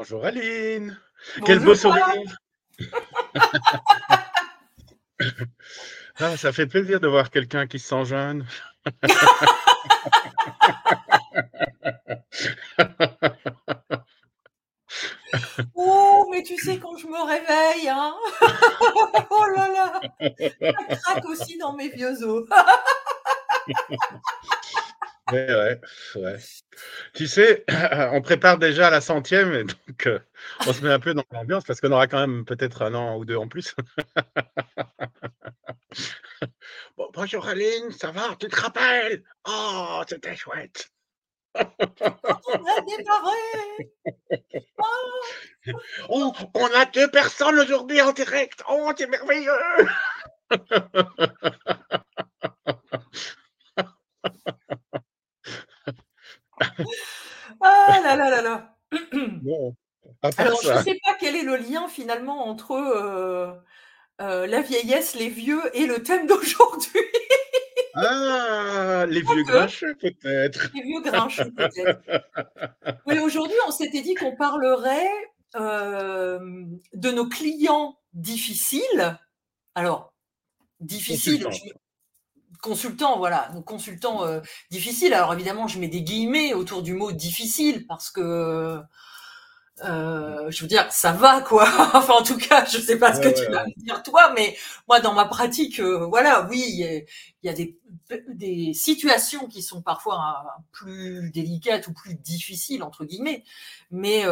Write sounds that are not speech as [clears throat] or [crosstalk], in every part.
Bonjour Aline. Quel beau sourire. [laughs] ah, ça fait plaisir de voir quelqu'un qui se sent jeune. [laughs] oh, mais tu sais quand je me réveille, hein [laughs] Oh là là Ça craque aussi dans mes vieux os. Ouais, ouais. Tu sais, [clears throat] on prépare déjà la centième, et donc euh, on se met un peu dans l'ambiance parce qu'on aura quand même peut-être un an ou deux en plus. [laughs] bon, bonjour Aline, ça va? Tu te rappelles? Oh, c'était chouette. [laughs] oh, on a deux personnes aujourd'hui en direct. Oh, c'est merveilleux. [laughs] Ah là là là là. [clears throat] Alors, je ne sais pas quel est le lien finalement entre euh, euh, la vieillesse, les vieux et le thème [laughs] d'aujourd'hui. Ah, les vieux grincheux peut-être. Les vieux grincheux peut-être. Oui, aujourd'hui, on s'était dit qu'on parlerait euh, de nos clients difficiles. Alors, difficiles, consultants, voilà, nos consultants euh, difficiles. Alors évidemment, je mets des guillemets autour du mot difficile parce que euh, je veux dire, ça va quoi. [laughs] enfin, en tout cas, je sais pas ce que tu vas me dire toi, mais moi, dans ma pratique, euh, voilà, oui, il y, a des, des situations qui sont parfois plus délicates ou plus difficiles entre guillemets, mais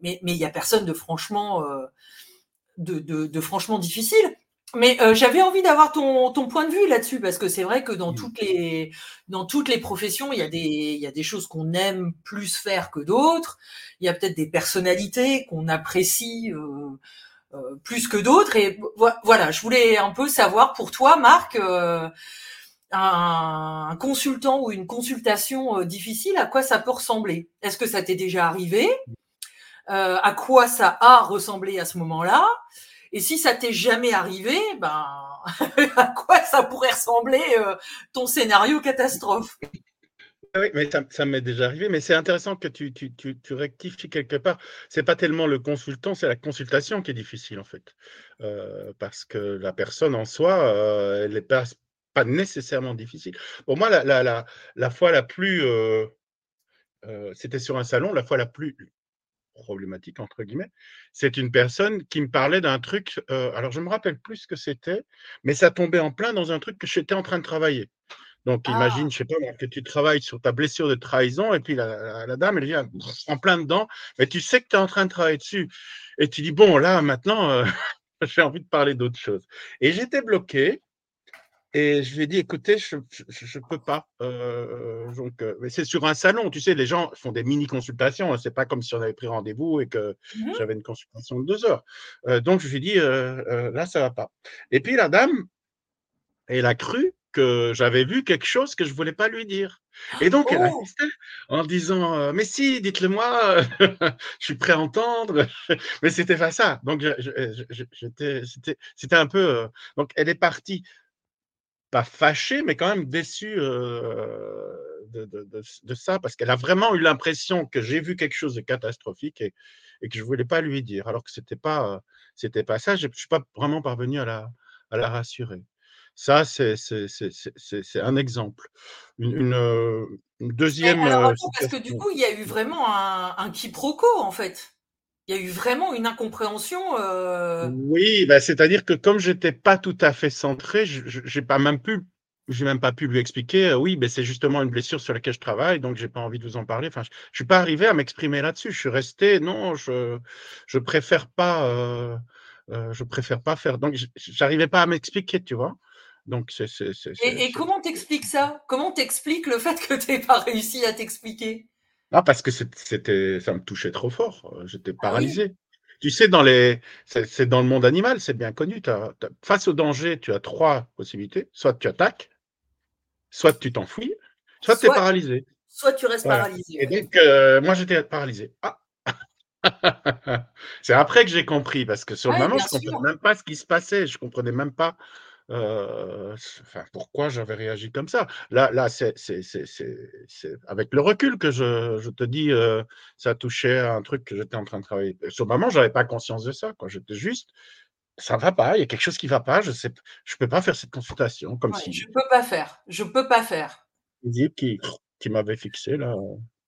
mais mais il y a personne de franchement de, de, de franchement difficile. Mais euh, j'avais envie d'avoir ton, ton, point de vue là-dessus, parce que c'est vrai que dans, mmh. toutes les, dans toutes les professions, il y a des, il y a des choses qu'on aime plus faire que d'autres. Il y a peut-être des personnalités qu'on apprécie euh, euh, plus que d'autres. Et voilà, je voulais un peu savoir pour toi, Marc, euh, un, un, consultant ou une consultation euh, difficile, à quoi ça peut ressembler? Est-ce que ça t'est déjà arrivé? À quoi ça a ressemblé à ce moment-là? Et si ça t'est jamais arrivé, ben [laughs] à quoi ça pourrait ressembler euh, ton scénario catastrophe? Oui, mais ça, m'est déjà arrivé, mais c'est intéressant que tu, rectifies quelque part. C'est pas tellement le consultant, c'est la consultation qui est difficile en fait, euh, parce que la personne en soi, euh, elle n'est pas, nécessairement difficile. Pour moi, la, fois la plus, c'était sur un salon, la fois la plus problématique, entre guillemets, c'est une personne qui me parlait d'un truc, euh, alors je me rappelle plus ce que c'était, mais ça tombait en plein dans un truc que j'étais en train de travailler. Donc imagine, ah! je sais pas, que tu travailles sur ta blessure de trahison, et puis la, dame, elle vient en plein dedans, mais tu sais que tu es en train de travailler dessus. Et tu dis, bon, là, maintenant, euh, [laughs] j'ai envie de parler d'autre chose. Et j'étais bloqué, et je lui ai dit, écoutez, je ne peux pas. Euh, donc, euh, c'est sur un salon, tu sais, les gens font des mini-consultations. Hein, c'est pas comme si on avait pris rendez-vous et que mmh j'avais une consultation de deux heures. Euh, donc, je lui ai dit, là, ça va pas. Et puis, la dame, elle a cru que j'avais vu quelque chose que je voulais pas lui dire. Et donc, elle a oh! insisté en disant, mais si, dites-le moi, [laughs] je suis prêt à entendre. [laughs] mais c'était pas ça. Donc, c'était un peu. donc, elle est partie pas fâchée, mais quand même déçue de, de, ça, parce qu'elle a vraiment eu l'impression que j'ai vu quelque chose de catastrophique et, et que je ne voulais pas lui dire, alors que ce n'était pas, c'était pas ça. Je ne suis pas vraiment parvenu à la, à la rassurer. Ça, c'est un exemple. Une, une, deuxième. parce que du coup, il y a eu vraiment un, un quiproquo, en fait il y a eu vraiment une incompréhension. Euh... Oui, bah, c'est-à-dire que comme j'étais pas tout à fait centré, j'ai pas même pu, j'ai même pas pu lui expliquer. Euh, oui, ben c'est justement une blessure sur laquelle je travaille, donc j'ai pas envie de vous en parler. Enfin, je, je suis pas arrivé à m'exprimer là-dessus. Je suis resté, non, je je préfère pas, euh, je préfère pas faire. Donc j'arrivais pas à m'expliquer, tu vois. Donc c'est. Et, et comment t'expliques ça? Comment t'expliques le fait que tu n'aies pas réussi à t'expliquer? Ah, parce que c'était, ça me touchait trop fort. Euh, j'étais ah paralysé. Tu sais, dans les, c'est dans le monde animal, c'est bien connu. face au danger, tu as trois possibilités. Soit tu attaques, soit tu t'enfuis, soit, tu es paralysé. Soit tu restes paralysé. Et donc, euh, moi, j'étais paralysé. Ah. [laughs] c'est après que j'ai compris, parce que sur le moment, je ne comprenais même pas ce qui se passait. Je ne comprenais même pas euh, enfin, pourquoi j'avais réagi comme ça? Là, là c'est avec le recul que je, je te dis, euh, ça touchait à un truc que j'étais en train de travailler. Sur le moment, je n'avais pas conscience de ça. J'étais juste, ça ne va pas, il y a quelque chose qui ne va pas, je ne je peux pas faire cette consultation. Comme si... Je ne peux pas faire, je peux pas faire. Qui, qui m'avait fixé là.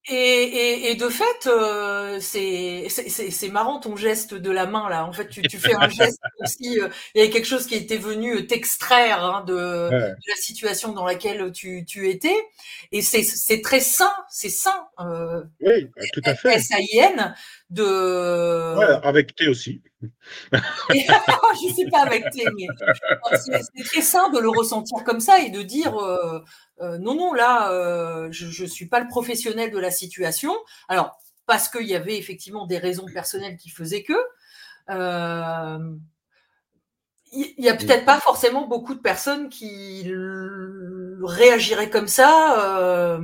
Et, et, de fait, euh, c'est marrant ton geste de la main là. En fait, tu, tu fais un geste [laughs] comme si euh, il y avait quelque chose qui était venu t'extraire hein, de, la situation dans laquelle tu, tu étais. Et c'est très sain, c'est sain. Euh, oui, tout à fait. S-A-I-N de. Ouais, avec T aussi. [laughs] je ne sais pas avec T, mais c'est très sain de le ressentir comme ça et de dire euh, euh, non, non, là, euh, je ne suis pas le professionnel de la situation. Alors, parce qu'il y avait effectivement des raisons personnelles qui faisaient que. Il n'y a peut-être pas forcément beaucoup de personnes qui réagiraient comme ça.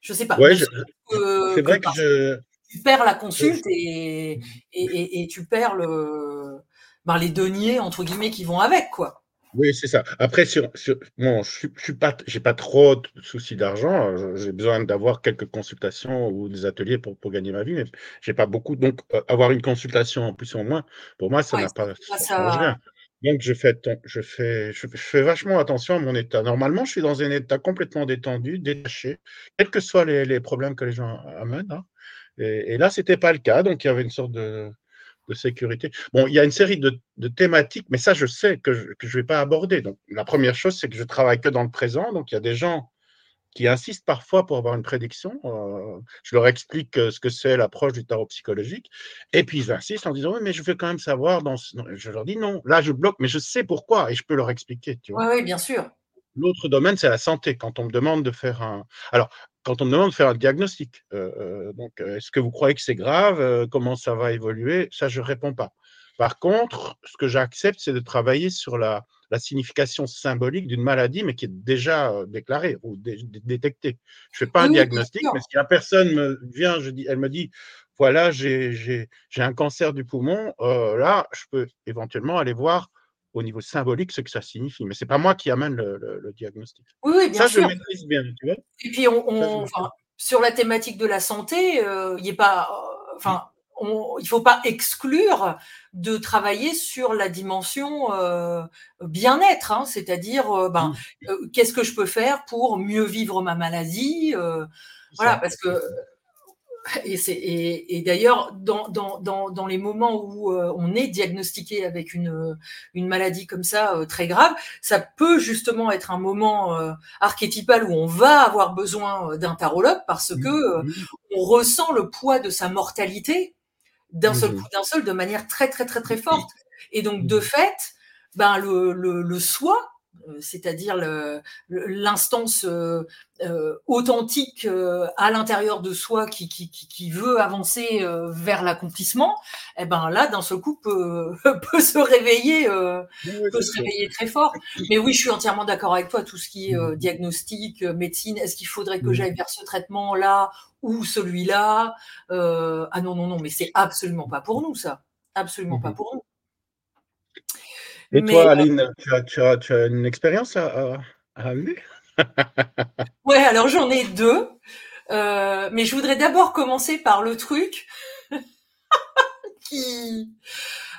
je ne sais pas. c'est vrai que, tu perds la consulte et, et, tu perds le, ben, les deniers entre guillemets qui vont avec, quoi. Oui, c'est ça. Après, sur, sur bon, je n'ai pas, j'ai pas trop de soucis d'argent. J'ai besoin d'avoir quelques consultations ou des ateliers pour, pour gagner ma vie, mais j'ai pas beaucoup. Donc, euh, avoir une consultation en plus ou en moins, pour moi, ça n'a pas, ça, rien. Donc, je fais, je, fais, je, fais vachement attention à mon état. Normalement, je suis dans un état complètement détendu, détaché, quels que soient les, les problèmes que les gens amènent. Hein. Et, là, c'était pas le cas. Donc, il y avait une sorte de, de sécurité. Bon, il y a une série de, thématiques, mais ça, je sais que je ne vais pas aborder. Donc, la première chose, c'est que je travaille que dans le présent. Donc, il y a des gens qui insistent parfois pour avoir une prédiction. Euh, je leur explique euh, ce que c'est l'approche du tarot psychologique. Et puis, ils insistent en disant, oui, mais je veux quand même savoir. Dans Je leur dis, non, là, je bloque, mais je sais pourquoi et je peux leur expliquer. Oui, oui, bien sûr. L'autre domaine, c'est la santé. Quand on me demande de faire un. Alors, quand on me demande de faire un diagnostic, euh, euh, donc euh, est-ce que vous croyez que c'est grave Comment ça va évoluer Ça, je ne réponds pas. Par contre, ce que j'accepte, c'est de travailler sur la, signification symbolique d'une maladie, mais qui est déjà déclarée ou détectée. Je ne fais pas un diagnostic, mais si la personne me vient, je dis, elle me dit, voilà, j'ai un cancer du poumon, là, je peux éventuellement aller voir au niveau symbolique ce que ça signifie. Mais c'est pas moi qui amène le, diagnostic. Oui, oui, bien ça, sûr. je maîtrise bien, tu vois. Et puis, on, sur la thématique de la santé, euh, il pas, euh, enfin, il faut pas exclure de travailler sur la dimension euh, bien-être, hein, c'est-à-dire, ben, mmh. qu'est-ce que je peux faire pour mieux vivre ma maladie, voilà, parce que et, et, d'ailleurs, dans, dans, dans, les moments où euh, on est diagnostiqué avec une, une maladie comme ça euh, très grave, ça peut justement être un moment euh, archétypal où on va avoir besoin d'un tarologue parce que on ressent le poids de sa mortalité d'un seul coup, d'un seul, de manière très très très très forte. Et donc de fait, ben le, le, le soi euh, c'est-à-dire l'instance euh, euh, authentique à l'intérieur de soi qui, qui, veut avancer vers l'accomplissement, eh ben là, d'un seul coup, peut, [laughs] peut se réveiller, peut se réveiller très fort. Mais oui, je suis entièrement d'accord avec toi. Tout ce qui est mmh. diagnostic, médecine, est-ce qu'il faudrait que mmh. j'aille vers ce traitement-là ou celui-là Ah non, non, non, mais c'est absolument pas pour nous, ça. Absolument pas mmh pour nous. Et toi, euh, Aline, tu as, une expérience à, à, [laughs] Ouais, alors j'en ai deux. Euh, mais je voudrais d'abord commencer par le truc [laughs] qui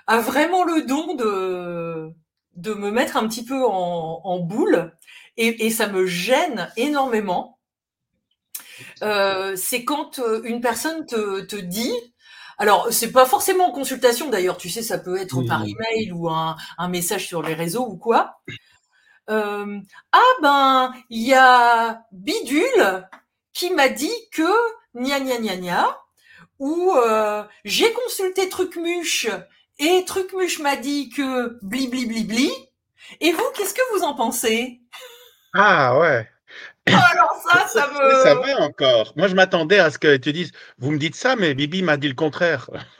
a vraiment le don de, de me mettre un petit peu en, boule et, ça me gêne énormément. Euh, c'est quand une personne te, te dit alors, c'est pas forcément en consultation d'ailleurs, tu sais, ça peut être par email ou un, message sur les réseaux ou quoi. Euh, ah ben, il y a Bidule qui m'a dit que gna gna gna gna, ou euh, j'ai consulté Trucmuche et Trucmuche m'a dit que bli bli bli bli. Et vous, qu'est-ce que vous en pensez? Ah ouais. [laughs] alors ça, ça me. Ça va encore. Moi, je m'attendais à ce que tu dises, vous me dites ça, mais Bibi m'a dit le contraire. [laughs]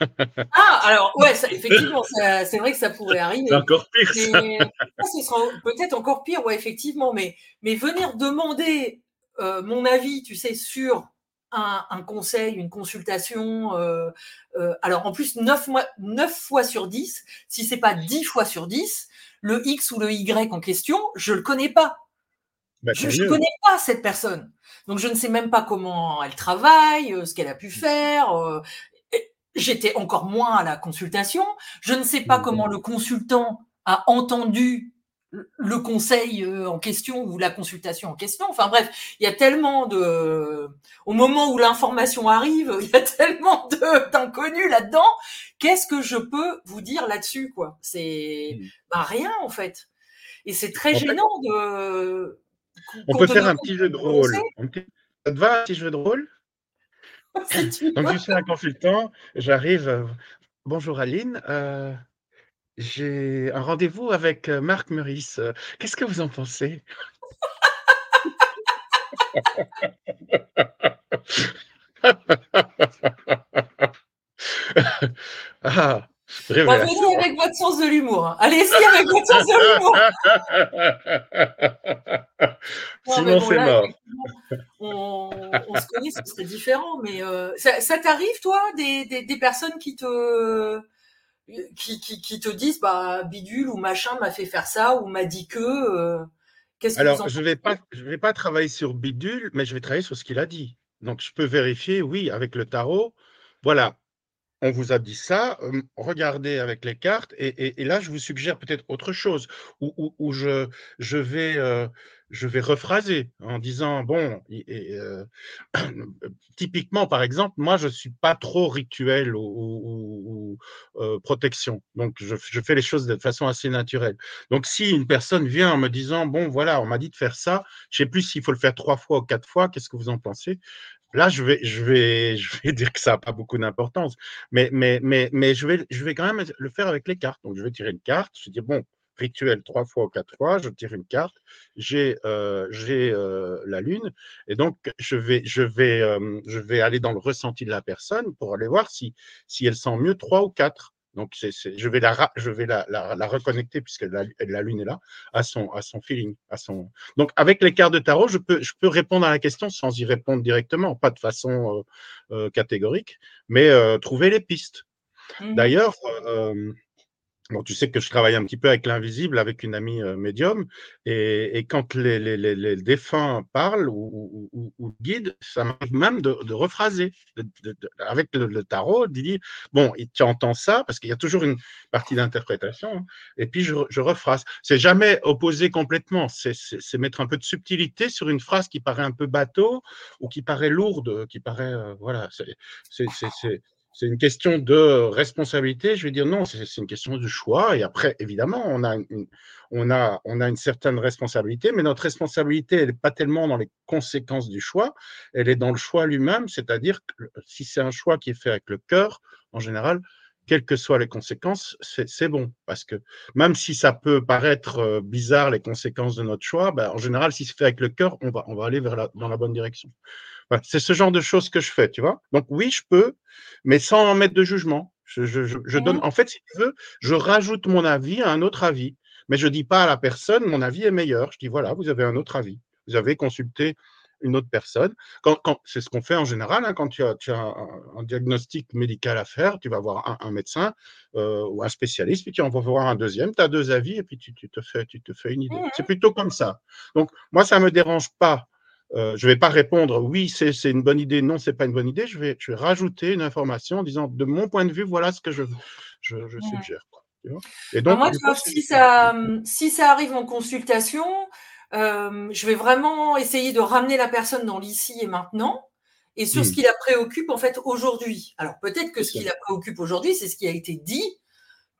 ah, alors, ouais, effectivement, c'est vrai que ça pourrait arriver. encore pire. ce sera peut-être encore pire, ouais, effectivement, mais, mais venir demander euh, mon avis, tu sais, sur un, conseil, une consultation. Euh, euh, alors en plus, 9, mois, 9 fois sur 10, si c'est pas 10 fois sur 10, le X ou le Y en question, je le connais pas. Bah, je ne connais pas cette personne. Donc, je ne sais même pas comment elle travaille, euh, ce qu'elle a pu faire. euh, J'étais encore moins à la consultation. Je ne sais pas Mhm. comment le consultant a entendu le- conseil euh, en question ou la consultation en question. Enfin bref, il y a tellement de... Au moment où l'information arrive, [laughs] il y a tellement d'inconnus là-dedans. Qu'est-ce que je peux vous dire là-dessus quoi? C'est Mhm. bah, rien en fait. Et c'est très En fait, gênant de... On peut faire un petit jeu de rôle. Ça te va, un petit jeu de rôle? [laughs] [laughs] Donc, je suis un consultant, j'arrive. euh, Bonjour Aline, euh, j'ai un rendez-vous avec euh, Marc Meurice. Qu'est-ce que vous en pensez? [laughs] Ah, Bah, révélation. venez avec votre sens de l'humour. hein. Allez-y avec votre sens de l'humour. [laughs] Sinon, bon, c'est là, mort. on, on se connaît, ce serait différent. Mais euh, ça, ça t'arrive, toi, des, des, des personnes qui te qui, qui, qui te disent bah bidule ou machin m'a fait faire ça ou m'a dit que euh, qu'est-ce que vous Alors, en je vais pensez pas, je vais pas travailler sur Bidule, mais je vais travailler sur ce qu'il a dit. Donc, je peux vérifier, oui, avec le tarot. Voilà, on vous a dit ça, regardez avec les cartes, et, là, je vous suggère peut-être autre chose, où je, vais, je vais rephraser en disant, bon, et- [clears throat] typiquement, par exemple, moi, je ne suis pas trop rituel ou, ou- ou, protection, donc je, je fais les choses de façon assez naturelle. Donc, si une personne vient en me disant, bon, voilà, on m'a dit de faire ça, je ne sais plus s'il faut le faire trois fois ou quatre fois, qu'est-ce que vous en pensez? Là, je vais, je vais, [laughs] je vais dire que ça n'a pas beaucoup d'importance, mais, mais, mais, mais je, vais, je vais quand même le faire avec les cartes. Donc, je vais tirer une carte, je dis, bon, rituel trois fois ou quatre fois, je tire une carte, j'ai euh, euh, la lune, et donc je vais, je, vais, euh, je vais aller dans le ressenti de la personne pour aller voir si, si elle sent mieux trois ou quatre. Donc, je vais, la, je vais la, la, la reconnecter, puisque la, la lune est là, à son, à son feeling. À son... Donc, avec les cartes de tarot, je peux, je peux répondre à la question sans y répondre directement, pas de façon euh, euh, catégorique, mais euh, trouver les pistes. Mhm. D'ailleurs, euh, bon, tu sais que je travaille un petit peu avec l'invisible, avec une amie euh, médium, et, quand les, les, défunts parlent ou, guident, ça m'arrive même de, de rephraser avec le, tarot, de dire bon, tu entends ça, parce qu'il y a toujours une partie d'interprétation, hein, et puis je, je rephrase. C'est jamais opposé complètement, c'est mettre un peu de subtilité sur une phrase qui paraît un peu bateau ou qui paraît lourde, qui paraît, euh, voilà, c'est c'est une question de responsabilité. Je vais dire non, c'est une question de choix. Et après, évidemment, on a une, certaine responsabilité, mais notre responsabilité, elle n'est pas tellement dans les conséquences du choix, elle est dans le choix lui-même, c'est-à-dire que si c'est un choix qui est fait avec le cœur, en général, quelles que soient les conséquences, c'est bon. Parce que même si ça peut paraître bizarre, les conséquences de notre choix, ben, en général, si c'est fait avec le cœur, on va, aller dans la bonne direction. Voilà, c'est ce genre de choses que je fais, tu vois. Donc oui, je peux, mais sans en mettre de jugement. Je, je, je, je donne, en fait, si tu veux, je rajoute mon avis à un autre avis. Mais je ne dis pas à la personne, mon avis est meilleur. Je dis, voilà, vous avez un autre avis. Vous avez consulté une autre personne. Quand, quand, c'est ce qu'on fait en général. Hein, quand tu as, tu as un, un, diagnostic médical à faire, tu vas voir un, un médecin euh, ou un spécialiste, puis tu en vas voir un deuxième, tu as deux avis, et puis tu, tu, te, fais, tu te fais une idée. C'est plutôt comme ça. Donc, moi, ça ne me dérange pas. Euh, je ne vais pas répondre oui, c'est une bonne idée, non, c'est pas une bonne idée. Je vais, je vais rajouter une information en disant de mon point de vue, voilà ce que je, je, je suggère. Quoi, tu vois et donc, moi, si, ça, si ça arrive en consultation, euh, je vais vraiment essayer de ramener la personne dans l'ici et maintenant et sur mmh. ce qui la préoccupe en fait aujourd'hui. Alors peut-être que ce qui la préoccupe aujourd'hui, c'est ce qui a été dit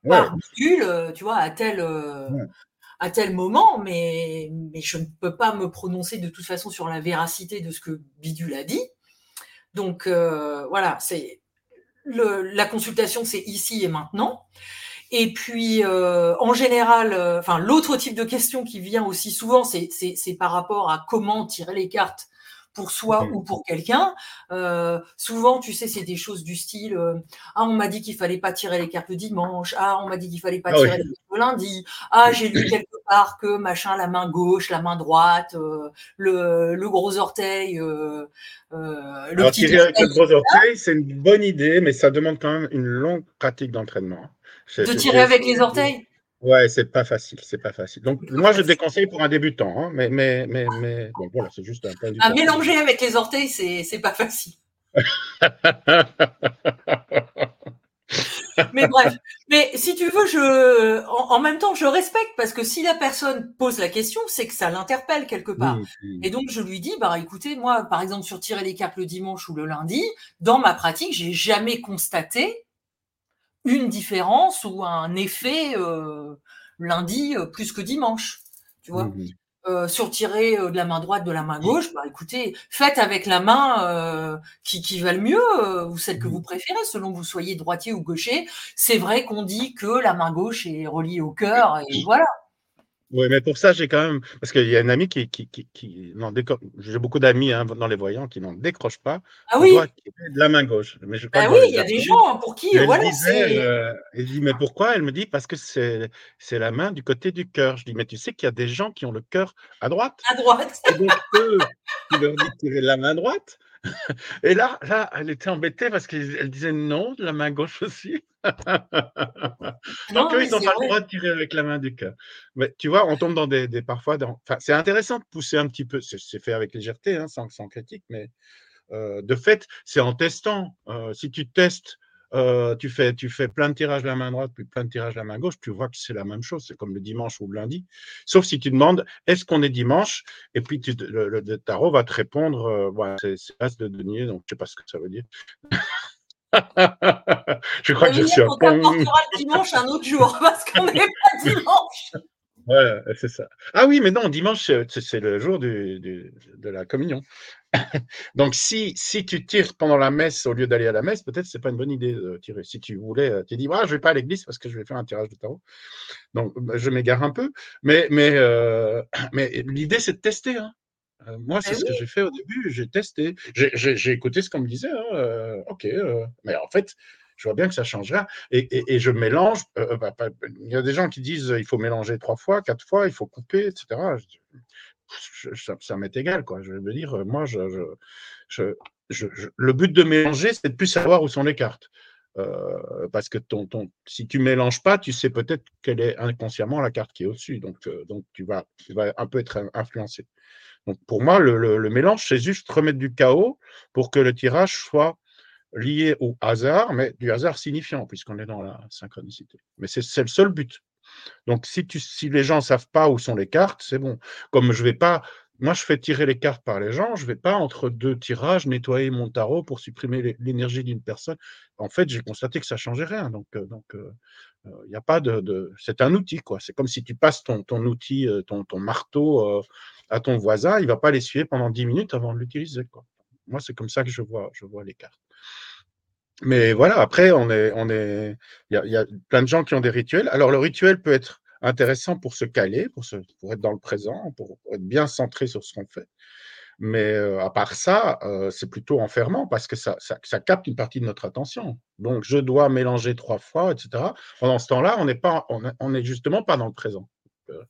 ouais. par Bidule, tu vois, à tel, euh, ouais. À tel moment, mais, mais je ne peux pas me prononcer de toute façon sur la véracité de ce que Bidule a dit. Donc euh, voilà, c'est la consultation, c'est ici et maintenant. Et puis, euh, en général, enfin, euh, l'autre type de question qui vient aussi souvent, c'est par rapport à comment tirer les cartes pour soi ou pour quelqu'un. Euh, souvent, tu sais, c'est des choses du style euh, Ah, on m'a dit qu'il fallait pas tirer les cartes le dimanche. Ah, on m'a dit qu'il fallait pas ah, tirer oui. les cartes le lundi. Ah, j'ai lu quelque part que machin, la main gauche, la main droite, euh, le, le, gros orteil. le Alors, tirer avec le gros orteil, c'est une bonne idée, mais ça demande quand même une longue pratique d'entraînement. De tirer avec les orteils? Ouais, c'est pas facile, c'est pas facile. Donc moi, je déconseille pour un débutant, hein, mais, mais, mais, mais bon, voilà, c'est juste un point. À mélanger avec les orteils, c'est pas facile. [laughs] mais bref, mais si tu veux, je, en, même temps, je respecte parce que si la personne pose la question, c'est que ça l'interpelle quelque part. Et donc je lui dis, bah écoutez, moi, par exemple, sur tirer les cartes le dimanche ou le lundi, dans ma pratique, j'ai jamais constaté une différence ou un effet euh, lundi euh, plus que dimanche. Tu vois mmh euh, sur tirer de la main droite, de la main gauche, bah écoutez, faites avec la main qui, qui va le mieux, ou celle que mmh vous préférez, selon que vous soyez droitier ou gaucher. C'est vrai qu'on dit que la main gauche est reliée au cœur, et voilà. Oui, mais pour ça, j'ai quand même. Parce qu'il y a un ami qui. qui, qui, qui J'ai beaucoup d'amis hein, dans les voyants qui n'en décrochent pas. Ah oui? De la main gauche. Mais je ah oui, il y a des gens pour qui. voilà, disait, euh, il dit Mais pourquoi? Elle me dit Parce que c'est la main du côté du cœur. Je dis Mais tu sais qu'il y a des gens qui ont le cœur à droite. À droite. Et donc, eux, tu leur dis de tirer la main droite. [laughs] Et là, là, elle était embêtée parce qu'elle disait non, de la main gauche aussi. [laughs] Donc, eux, ils n'ont pas le droit de tirer avec la main du cœur. Mais tu vois, on tombe dans des, parfois. Dans... Enfin, c'est intéressant de pousser un petit peu. C'est fait avec légèreté, hein, sans, sans, critique, mais euh, de fait, c'est en testant. Euh, si tu testes euh, tu, fais, tu fais plein de tirages de la main droite, puis plein de tirages de la main gauche, tu vois que c'est la même chose, c'est comme le dimanche ou le lundi. Sauf si tu demandes est-ce qu'on est dimanche? Et puis le, tarot va te répondre euh, voilà, c'est as de denier, donc je ne sais pas ce que ça veut dire. [laughs] je crois que j'ai reçu un On le dimanche un autre jour, [laughs] parce qu'on n'est pas [laughs] dimanche. Ouais, c'est ça. Ah oui, mais non, dimanche, c'est le jour de la communion. [laughs] Donc, si, si tu tires pendant la messe au lieu d'aller à la messe, peut-être c'est pas une bonne idée de tirer. Si tu voulais, euh, tu dis, ah, je vais pas à l'église parce que je vais faire un tirage de tarot. Donc, bah, je m'égare un peu. Mais, mais, euh, [clears throat] mais l'idée, c'est de tester. Hein. Euh, moi, c'est bah ce que j'ai fait au début. J'ai testé. J'ai écouté ce qu'on me disait. Hein, ok. mais en fait, je vois bien que ça changera. Et, et, je mélange. Bah, il y a des gens qui disent il faut mélanger trois fois, quatre fois, il faut couper, etc. ça, m'est égal, quoi. Je veux dire, moi, le but de mélanger, c'est de plus savoir où sont les cartes. parce que ton, ton, si tu mélanges pas, tu sais peut-être quelle est inconsciemment la carte qui est au-dessus. Donc, vas, tu vas un peu être influencé. Donc, pour moi, le, le mélange, c'est juste remettre du chaos pour que le tirage soit lié au hasard, mais du hasard signifiant, puisqu'on est dans la synchronicité. Mais c'est le seul but. Donc, si, les gens ne savent pas où sont les cartes, c'est bon. Comme je vais pas, moi, je fais tirer les cartes par les gens, je ne vais pas, entre deux tirages, nettoyer mon tarot pour supprimer l'énergie d'une personne. En fait, j'ai constaté que ça ne changeait rien. Donc, euh, euh, euh, c'est un outil, quoi. C'est comme si tu passes ton, outil, ton, ton marteau à ton voisin, il ne va pas l'essuyer pendant 10 minutes avant de l'utiliser. Moi, c'est comme ça que je vois, je vois les cartes. Mais voilà, après, on est, on est, il y, a plein de gens qui ont des rituels. Alors, le rituel peut être intéressant pour se caler, pour, se, pour être dans le présent, pour, être bien centré sur ce qu'on fait. Mais euh, à part ça, euh, c'est plutôt enfermant parce que ça, ça, capte une partie de notre attention. Donc, je dois mélanger trois fois, etc. Pendant ce temps-là, on n'est pas, on, est justement pas dans le présent. Euh,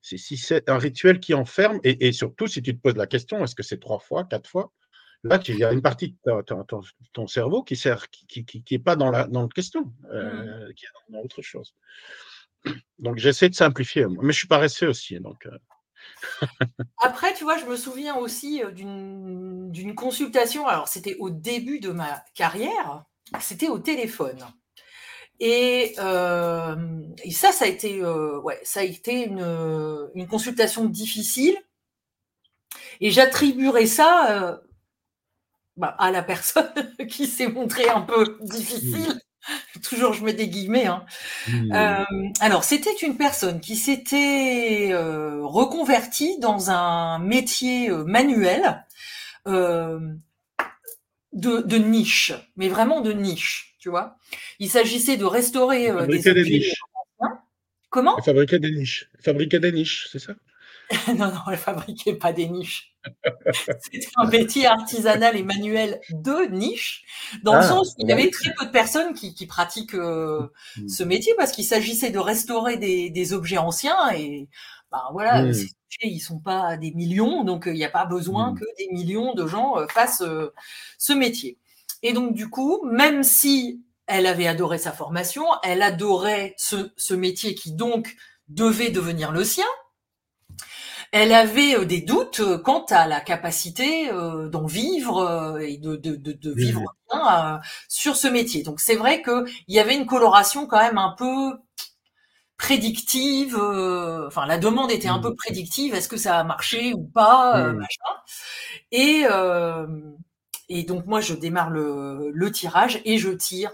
si c'est un rituel qui enferme, et, et, surtout si tu te poses la question, est-ce que c'est trois fois, quatre fois? Là, il y a une partie de ton, cerveau qui sert, qui n'est pas dans la, dans la question, euh, mmh. qui est dans autre chose. Donc, j'essaie de simplifier, mais je suis paresseux aussi. Donc, euh. [laughs] Après, tu vois, je me souviens aussi euh, d'une consultation. Alors, c'était au début de ma carrière. C'était au téléphone. Et, ça, ça a été, ouais, ça a été une, une consultation difficile. Et j'attribuerais ça bah, à la personne [laughs] qui s'est montrée un peu difficile. Mmh. Toujours, je mets des guillemets. Hein. Mmh. Euh, alors, c'était une personne qui s'était euh, reconvertie dans un métier euh, manuel de, de, niche, mais vraiment de niche, tu vois. Il s'agissait de restaurer. Des niches. Comment? Fabriquer des niches. Fabriquer des niches, c'est ça? [laughs] non, non, elle fabriquait pas des niches. [laughs] C'était un métier artisanal et manuel de niche, dans le ah, sens où il y avait très peu de personnes qui, pratiquent euh, mmh. ce métier parce qu'il s'agissait de restaurer des, objets anciens et ben voilà, mmh. ces objets ils sont pas des millions, donc euh, il n'y a pas besoin mmh. que des millions de gens euh, fassent ce métier. Et donc du coup, même si elle avait adoré sa formation, elle adorait ce, ce métier qui donc devait devenir le sien. Elle avait euh, des doutes euh, quant à la capacité euh, d'en vivre et de, de, de, de vivre bien sur ce métier. Donc c'est vrai qu'il y avait une coloration quand même un peu prédictive. enfin, la demande était un peu prédictive. Est-ce que ça a marché ou pas, machin. Et et donc moi je démarre le, le tirage et je tire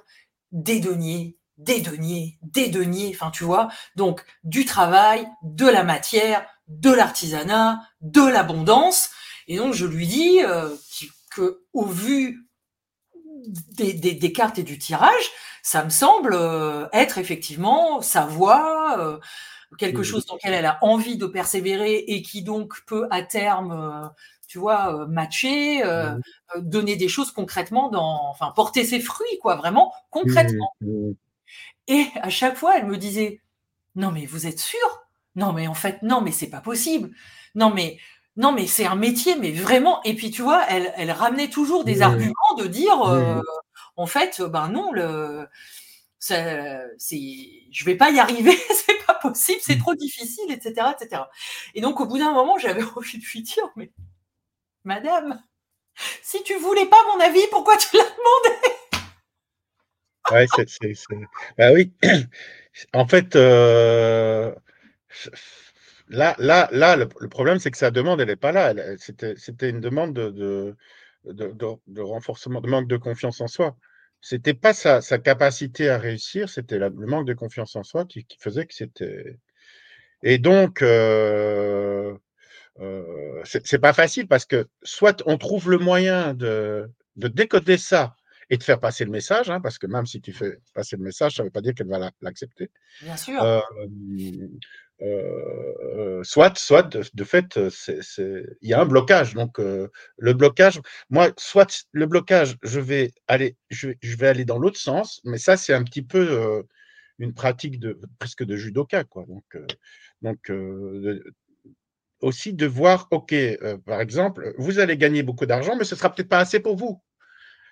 des deniers, des deniers, des deniers. Enfin, tu vois. Donc du travail, de la matière, de l'artisanat, de l'abondance. Et donc je lui dis euh, que au vu des, cartes et du tirage, ça me semble euh, être effectivement sa voie, euh, quelque chose dans lequel elle a envie de persévérer et qui donc peut à terme, tu vois, matcher, donner des choses concrètement dans, enfin porter ses fruits quoi, vraiment concrètement. Et à chaque fois, elle me disait, non mais vous êtes sûr? Non, mais en fait, non, mais c'est pas possible. Non, mais non, mais c'est un métier, mais vraiment. Et puis tu vois, elle, elle ramenait toujours des arguments de dire, euh, en fait, ben non, le, c'est, je vais pas y arriver, [laughs] c'est pas possible, c'est mmh. trop difficile, etc., etc. Et donc au bout d'un moment, j'avais [laughs] envie de lui dire, mais Madame, si tu voulais pas mon avis, pourquoi tu l'as demandé? Ouais, c'est, c'est, bah oui. [clears throat] En fait. Euh Là, là, là, le, problème, c'est que sa demande, elle n'est pas là. C'était une demande de, de, renforcement, de manque de confiance en soi. C'était pas sa, capacité à réussir, c'était le manque de confiance en soi qui, faisait que c'était. Et donc, euh, euh, c'est pas facile parce que soit on trouve le moyen de, décoder ça et de faire passer le message, hein, parce que même si tu fais passer le message, ça ne veut pas dire qu'elle va l'accepter. Bien sûr. Euh, euh, soit, soit de, fait, il y a un blocage. Donc, euh, le blocage, moi, soit le blocage, je vais aller, je, vais aller dans l'autre sens, mais ça, c'est un petit peu euh, une pratique de presque de judoka, quoi. Donc, donc aussi de voir, ok, par exemple, vous allez gagner beaucoup d'argent, mais ce sera peut-être pas assez pour vous.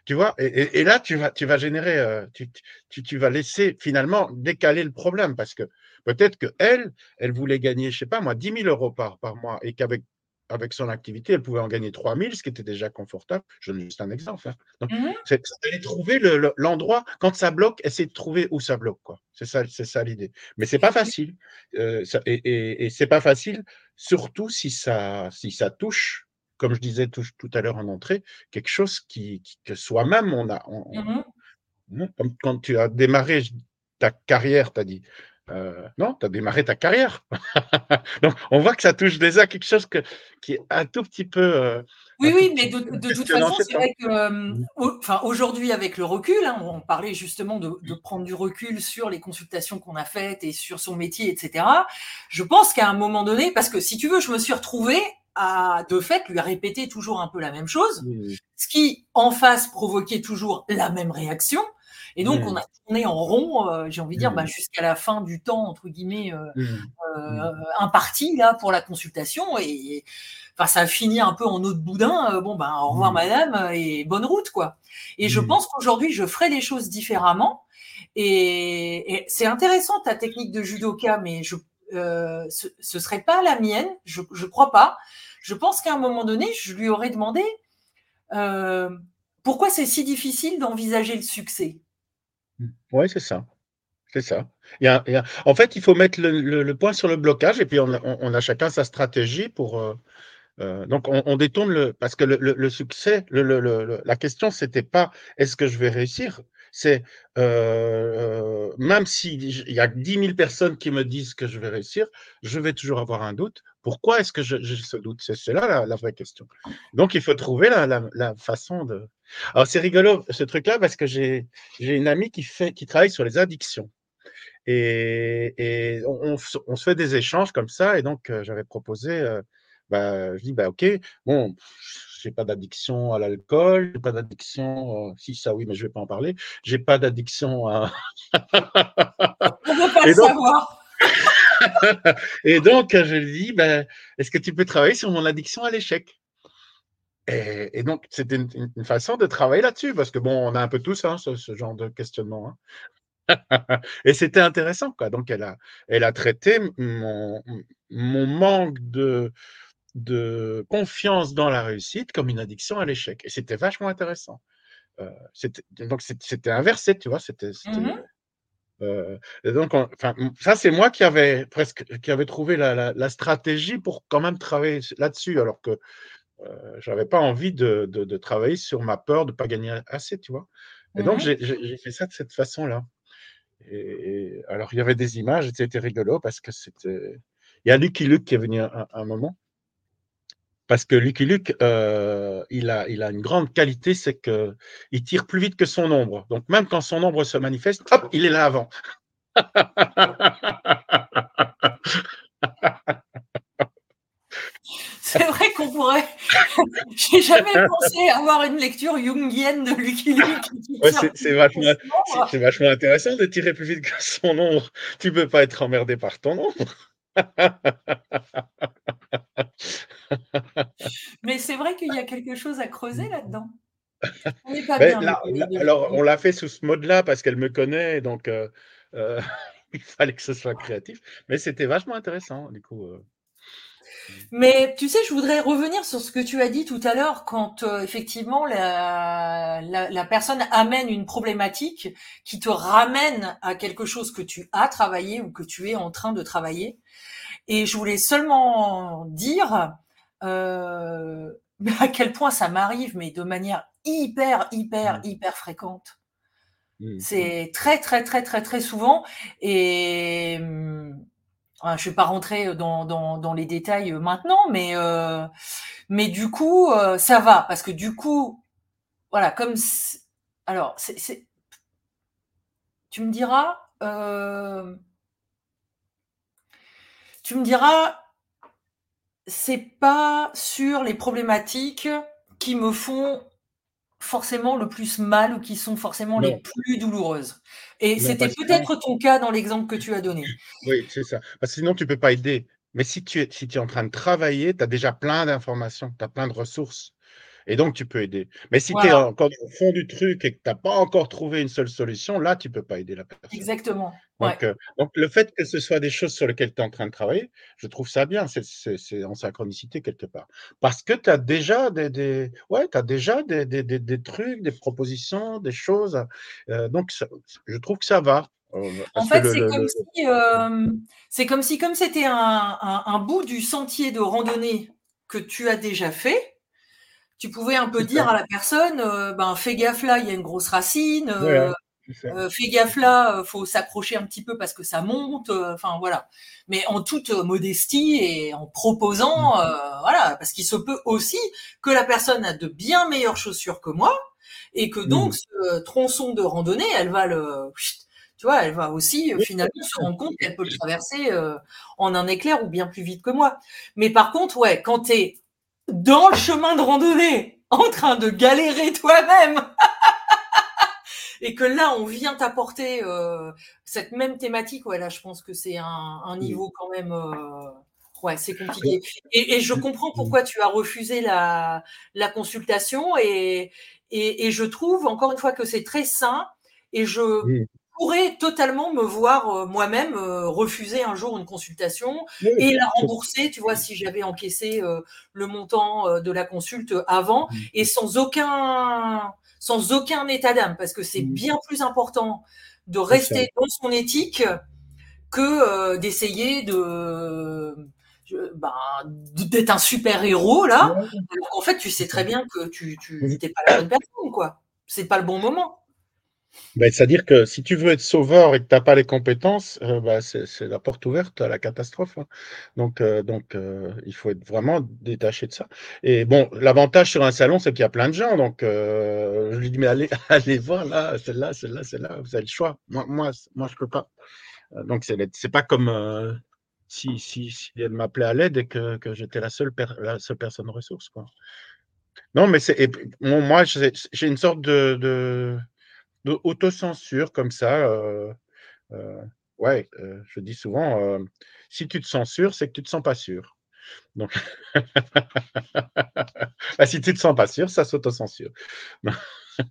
Tu vois, et, là, tu vas, tu vas générer, tu, tu, vas laisser finalement décaler le problème parce que Peut-être qu'elle, elle voulait gagner, je ne sais pas moi, 10 000 euros par, par mois et qu'avec avec son activité, elle pouvait en gagner 3 000, ce qui était déjà confortable. Je donne juste un exemple. Hein. Donc, mmh c'est d'aller trouver l'endroit, quand ça bloque, essayer de trouver où ça bloque. C'est ça, ça l'idée. Mais c'est pas facile. Euh, et, et, et c'est pas facile, surtout si ça, si ça touche, comme je disais tout, tout à l'heure en entrée, quelque chose qui, que soi-même on a. Mmh comme quand tu as démarré ta carrière, tu as dit, euh, non, tu as démarré ta carrière. [laughs] Donc, on voit que ça touche déjà quelque chose que, qui est un tout petit peu. Euh, oui, oui, mais de, toute façon, c'est vrai que, euh, mmh. enfin, aujourd'hui, avec le recul, hein, on parlait justement de, de, prendre du recul sur les consultations qu'on a faites et sur son métier, etc. Je pense qu'à un moment donné, parce que si tu veux, je me suis retrouvée à, de fait, lui répéter toujours un peu la même chose, ce qui, en face, provoquait toujours la même réaction. Et donc, on a tourné en rond, euh, j'ai envie de dire, bah, jusqu'à la fin du temps, entre guillemets, euh, euh, imparti là, pour la consultation. Et enfin, ça a fini un peu en eau de boudin. bon, ben, au revoir, madame, et bonne route, quoi. Et je pense qu'aujourd'hui, je ferai les choses différemment. Et, c'est intéressant ta technique de judoka, mais je, ce, ce serait pas la mienne, je, je crois pas. Je pense qu'à un moment donné, je lui aurais demandé pourquoi c'est si difficile d'envisager le succès? Oui, c'est ça. C'est ça. En fait, il faut mettre le, point sur le blocage et puis on a, chacun sa stratégie pour. Euh, euh, donc, on, détourne le. Parce que le, succès, la question, c'était pas est-ce que je vais réussir? C'est euh, même s'il y a 10 000 personnes qui me disent que je vais réussir, je vais toujours avoir un doute. Pourquoi est-ce que j'ai ce doute? C'est là la, vraie question. Donc, il faut trouver la façon de, alors, c'est rigolo ce truc-là parce que j'ai une amie qui, fait, qui travaille sur les addictions. Et, on, se fait des échanges comme ça. Et donc, euh, j'avais proposé, euh, bah, je dis, bah, OK, bon, j'ai pas d'addiction à l'alcool, j'ai pas d'addiction, euh, si ça oui, mais je vais pas en parler, j'ai pas d'addiction à. [laughs] on veut pas le savoir. [laughs] et donc, je lui dis, bah, est-ce que tu peux travailler sur mon addiction à l'échec? Et, donc, c'était une, façon de travailler là-dessus, parce que bon, on a un peu tous hein, ce, genre de questionnement. Hein. [laughs] et c'était intéressant, quoi. Donc, elle a, elle a traité mon, mon manque de, de confiance dans la réussite comme une addiction à l'échec. Et c'était vachement intéressant. Euh, donc, c'était inversé, tu vois. C'était. Mmh euh, donc, enfin, ça, c'est moi qui avais presque qui avait trouvé la, la, stratégie pour quand même travailler là-dessus, alors que euh, je n'avais pas envie de, de, travailler sur ma peur de ne pas gagner assez, tu vois. Et donc, mmh j'ai fait ça de cette façon-là. Et, alors, il y avait des images, c'était rigolo parce que c'était. Il y a Lucky Luke qui est venu un, un moment. Parce que Lucky Luke, euh, il, a, il a une grande qualité, c'est qu'il tire plus vite que son ombre. Donc, même quand son ombre se manifeste, hop, il est là avant. [laughs] C'est vrai qu'on pourrait. [laughs] J'ai jamais pensé avoir une lecture jungienne de Lucky Luke. c'est vachement, intéressant de tirer plus vite que son ombre. Tu peux pas être emmerdé par ton ombre. [laughs] Mais c'est vrai qu'il y a quelque chose à creuser là-dedans. On n'est pas bien. alors, on l'a fait sous ce mode-là parce qu'elle me connaît, donc euh, euh, [laughs] il fallait que ce soit créatif. Mais c'était vachement intéressant, du coup. Euh. Mais tu sais, je voudrais revenir sur ce que tu as dit tout à l'heure quand effectivement la, la, personne amène une problématique qui te ramène à quelque chose que tu as travaillé ou que tu es en train de travailler. Et je voulais seulement dire euh, [laughs] à quel point ça m'arrive, mais de manière hyper, hyper, mmh. hyper fréquente. Mmh, mmh. C'est très, très, très, très, très souvent. Et je ne vais pas rentrer dans, dans, les détails maintenant, mais, euh, mais du coup, euh, ça va. Parce que du coup, voilà, comme. Alors, c'est. Tu me diras. Tu me diras, c'est pas sur les problématiques qui me font forcément le plus mal ou qui sont forcément les plus douloureuses. Et c'était peut-être ton cas dans l'exemple que tu as donné. Oui, c'est ça. Parce que sinon, tu ne peux pas aider. Mais si tu es, si tu es en train de travailler, tu as déjà plein d'informations, tu as plein de ressources. Et donc, tu peux aider. Mais si tu es encore au fond du truc et que tu n'as pas encore trouvé une seule solution, là, tu ne peux pas aider la personne. Exactement. Donc, euh, donc, le fait que ce soit des choses sur lesquelles tu es en train de travailler, je trouve ça bien. C'est en synchronicité quelque part. Parce que tu as déjà des, ouais, as déjà des, des, des, trucs, des propositions, des choses. Euh, donc, je trouve que ça va. Euh, en fait, c'est comme, si, c'est comme si, comme c'était un, un bout du sentier de randonnée que tu as déjà fait, tu pouvais un peu dire à la personne, euh, ben fais gaffe là, il y a une grosse racine. Euh, euh, fais gaffe là, faut s'accrocher un petit peu parce que ça monte. Enfin voilà. Mais en toute modestie et en proposant, mmh. voilà, parce qu'il se peut aussi que la personne a de bien meilleures chaussures que moi et que donc mmh. ce tronçon de randonnée, elle va le tu vois, elle va aussi finalement se rendre compte qu'elle peut le traverser en un éclair ou bien plus vite que moi. Mais par contre, ouais, quand tu es dans le chemin de randonnée, en train de galérer toi-même, [laughs] et que là, on vient t'apporter euh, cette même thématique, ouais, là, je pense que c'est un, niveau quand même. Euh, ouais, c'est compliqué. Et, je comprends pourquoi tu as refusé la, la consultation, et, et, je trouve, encore une fois, que c'est très sain, et je pourrais totalement me voir euh, moi-même euh, refuser un jour une consultation et la rembourser, tu vois, si j'avais encaissé euh, le montant de la consulte avant mmh. et sans aucun, sans aucun état d'âme, parce que c'est mmh. bien plus important de rester dans son éthique que d'essayer de ben, d'être un super héros là. en fait, tu sais très bien que tu n'étais mmh. pas la bonne personne, quoi. C'est pas le bon moment. Ben, c'est-à-dire que si tu veux être sauveur et que tu n'as pas les compétences, euh, bah, c'est la porte ouverte à la catastrophe. Hein. Donc, euh, donc euh, il faut être vraiment détaché de ça. Et bon, l'avantage sur un salon, c'est qu'il y a plein de gens. Donc, je lui dis, mais allez, [laughs] allez voir là, celle-là, celle-là, celle-là, vous avez le choix. Moi, moi, moi je ne peux pas. Donc, ce n'est pas comme si, si, si, elle m'appelait à l'aide et que, j'étais la, seule la seule personne ressource. Quoi. Non, mais moi, j'ai une sorte de d'autocensure comme ça. Euh, euh, ouais, euh, je dis souvent, si tu te censures, c'est que tu te sens pas sûr. Donc, [laughs] bah, si tu te sens pas sûr, ça s'autocensure.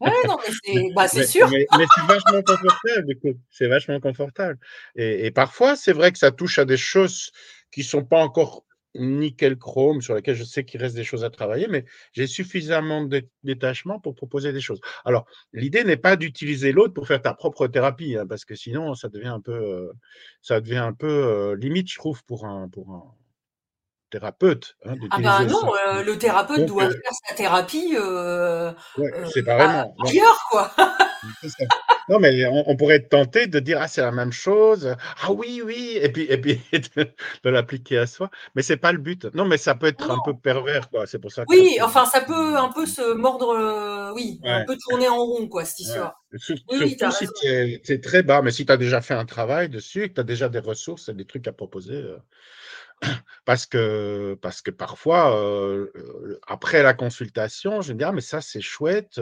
Ouais, non, mais [laughs] bah, c'est sûr. Mais, c'est vachement confortable, C'est vachement confortable. Et, parfois, c'est vrai que ça touche à des choses qui sont pas encore nickel chrome, sur lesquelles je sais qu'il reste des choses à travailler, mais j'ai suffisamment de détachement pour proposer des choses. Alors, l'idée n'est pas d'utiliser l'autre pour faire ta propre thérapie, hein, parce que sinon, ça devient un peu, euh, ça devient un peu euh, limite, je trouve, pour un, pour un, thérapeute. Hein, ah bah non, euh, le thérapeute doit faire sa thérapie séparément. ailleurs, quoi. Non, mais on, pourrait être tenté de dire ah c'est la même chose, ah oui oui, et puis et puis [laughs] de, l'appliquer à soi. Mais c'est pas le but. Non, mais ça peut être un peu pervers, quoi. C'est pour ça. oui, enfin ça peut un peu se mordre, oui, un peu tourner en rond, quoi, cette histoire. Surtout si c'est très bas, mais si tu as déjà fait un travail dessus, que tu as déjà des ressources et des trucs à proposer parce que, parce que parfois, après la consultation, je me dis «Ah mais ça c'est chouette,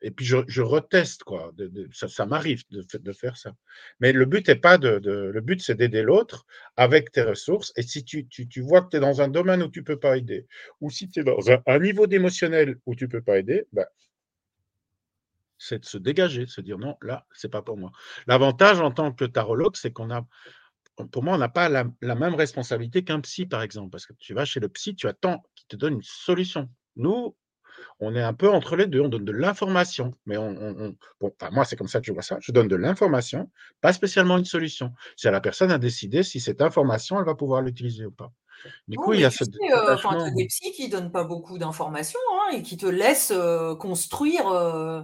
et puis je, reteste quoi. ça, m'arrive de, de, faire ça. Mais le but pas de, le but c'est d'aider l'autre avec tes ressources. Et si tu, tu, vois que tu es dans un domaine où tu peux pas aider, ou si tu es dans un, niveau d'émotionnel où tu peux pas aider, bah, c'est de se dégager, de se dire non, là, c'est pas pour moi. L'avantage en tant que tarologue, c'est qu'on a, pour moi, on n'a pas la, même responsabilité qu'un psy, par exemple, parce que tu vas chez le psy, tu attends qu'il te donne une solution. Nous, on est un peu entre les deux, on donne de l'information, mais on, moi, c'est comme ça que je vois ça. Je donne de l'information, pas spécialement une solution. C'est à la personne à décider si cette information, elle va pouvoir l'utiliser ou pas. Du coup, il y a ce. Euh, tu as des psys qui ne donnent pas beaucoup d'informations hein, et qui te laissent euh, construire euh,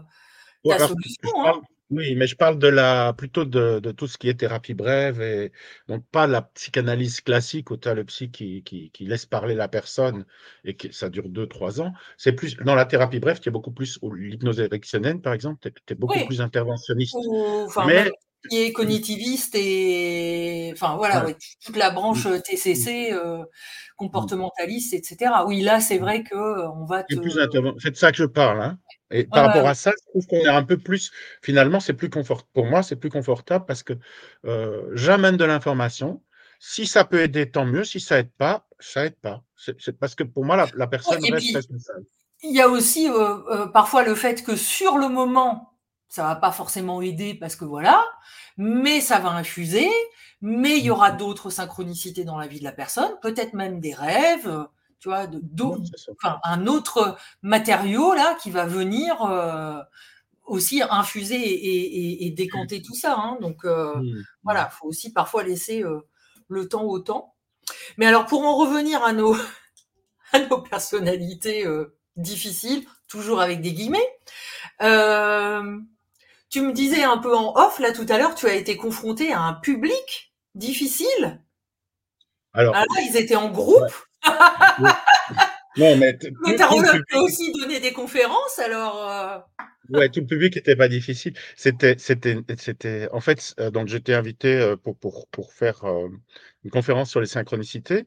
ta solution. Hein. Oui, mais je parle de la, plutôt de, de, tout ce qui est thérapie brève et donc pas la psychanalyse classique où tu as le psy qui, qui, qui, laisse parler la personne et que ça dure deux, trois ans. C'est plus dans la thérapie brève, qui est beaucoup plus, ou l'hypnose érectionnelle par exemple, tu es, beaucoup plus interventionniste. mais qui est cognitiviste et enfin voilà, toute la branche mmh. TCC, euh, comportementaliste, etc. Oui, là c'est vrai que euh, on va te. C'est de ça que je parle. Hein. Et par rapport à ça, je trouve qu'on est un peu plus. Finalement, c'est plus confortable. Pour moi, c'est plus confortable parce que euh, j'amène de l'information. Si ça peut aider, tant mieux. Si ça aide pas, ça aide pas. C'est parce que pour moi, la, personne reste responsable. Il y a aussi parfois le fait que sur le moment, ça va pas forcément aider parce que voilà, mais ça va infuser, mais il y aura mmh. d'autres synchronicités dans la vie de la personne, peut-être même des rêves, tu vois, de, enfin, un autre matériau là qui va venir euh, aussi infuser et, décanter tout ça. Hein. donc euh, mmh. voilà, il faut aussi parfois laisser euh, le temps au temps. Mais alors pour en revenir à nos, [laughs] à nos personnalités difficiles, toujours avec des guillemets. Tu me disais un peu en off, là, tout à l'heure, tu as été confronté à un public difficile. Alors, ah ils étaient en groupe. Non, mais. mais as aussi donné des conférences, alors. Euh. Ouais, tout le public n'était pas difficile. C'était, c'était, c'était. En fait, euh, donc j'étais invité euh, pour, pour, pour faire une conférence sur les synchronicités.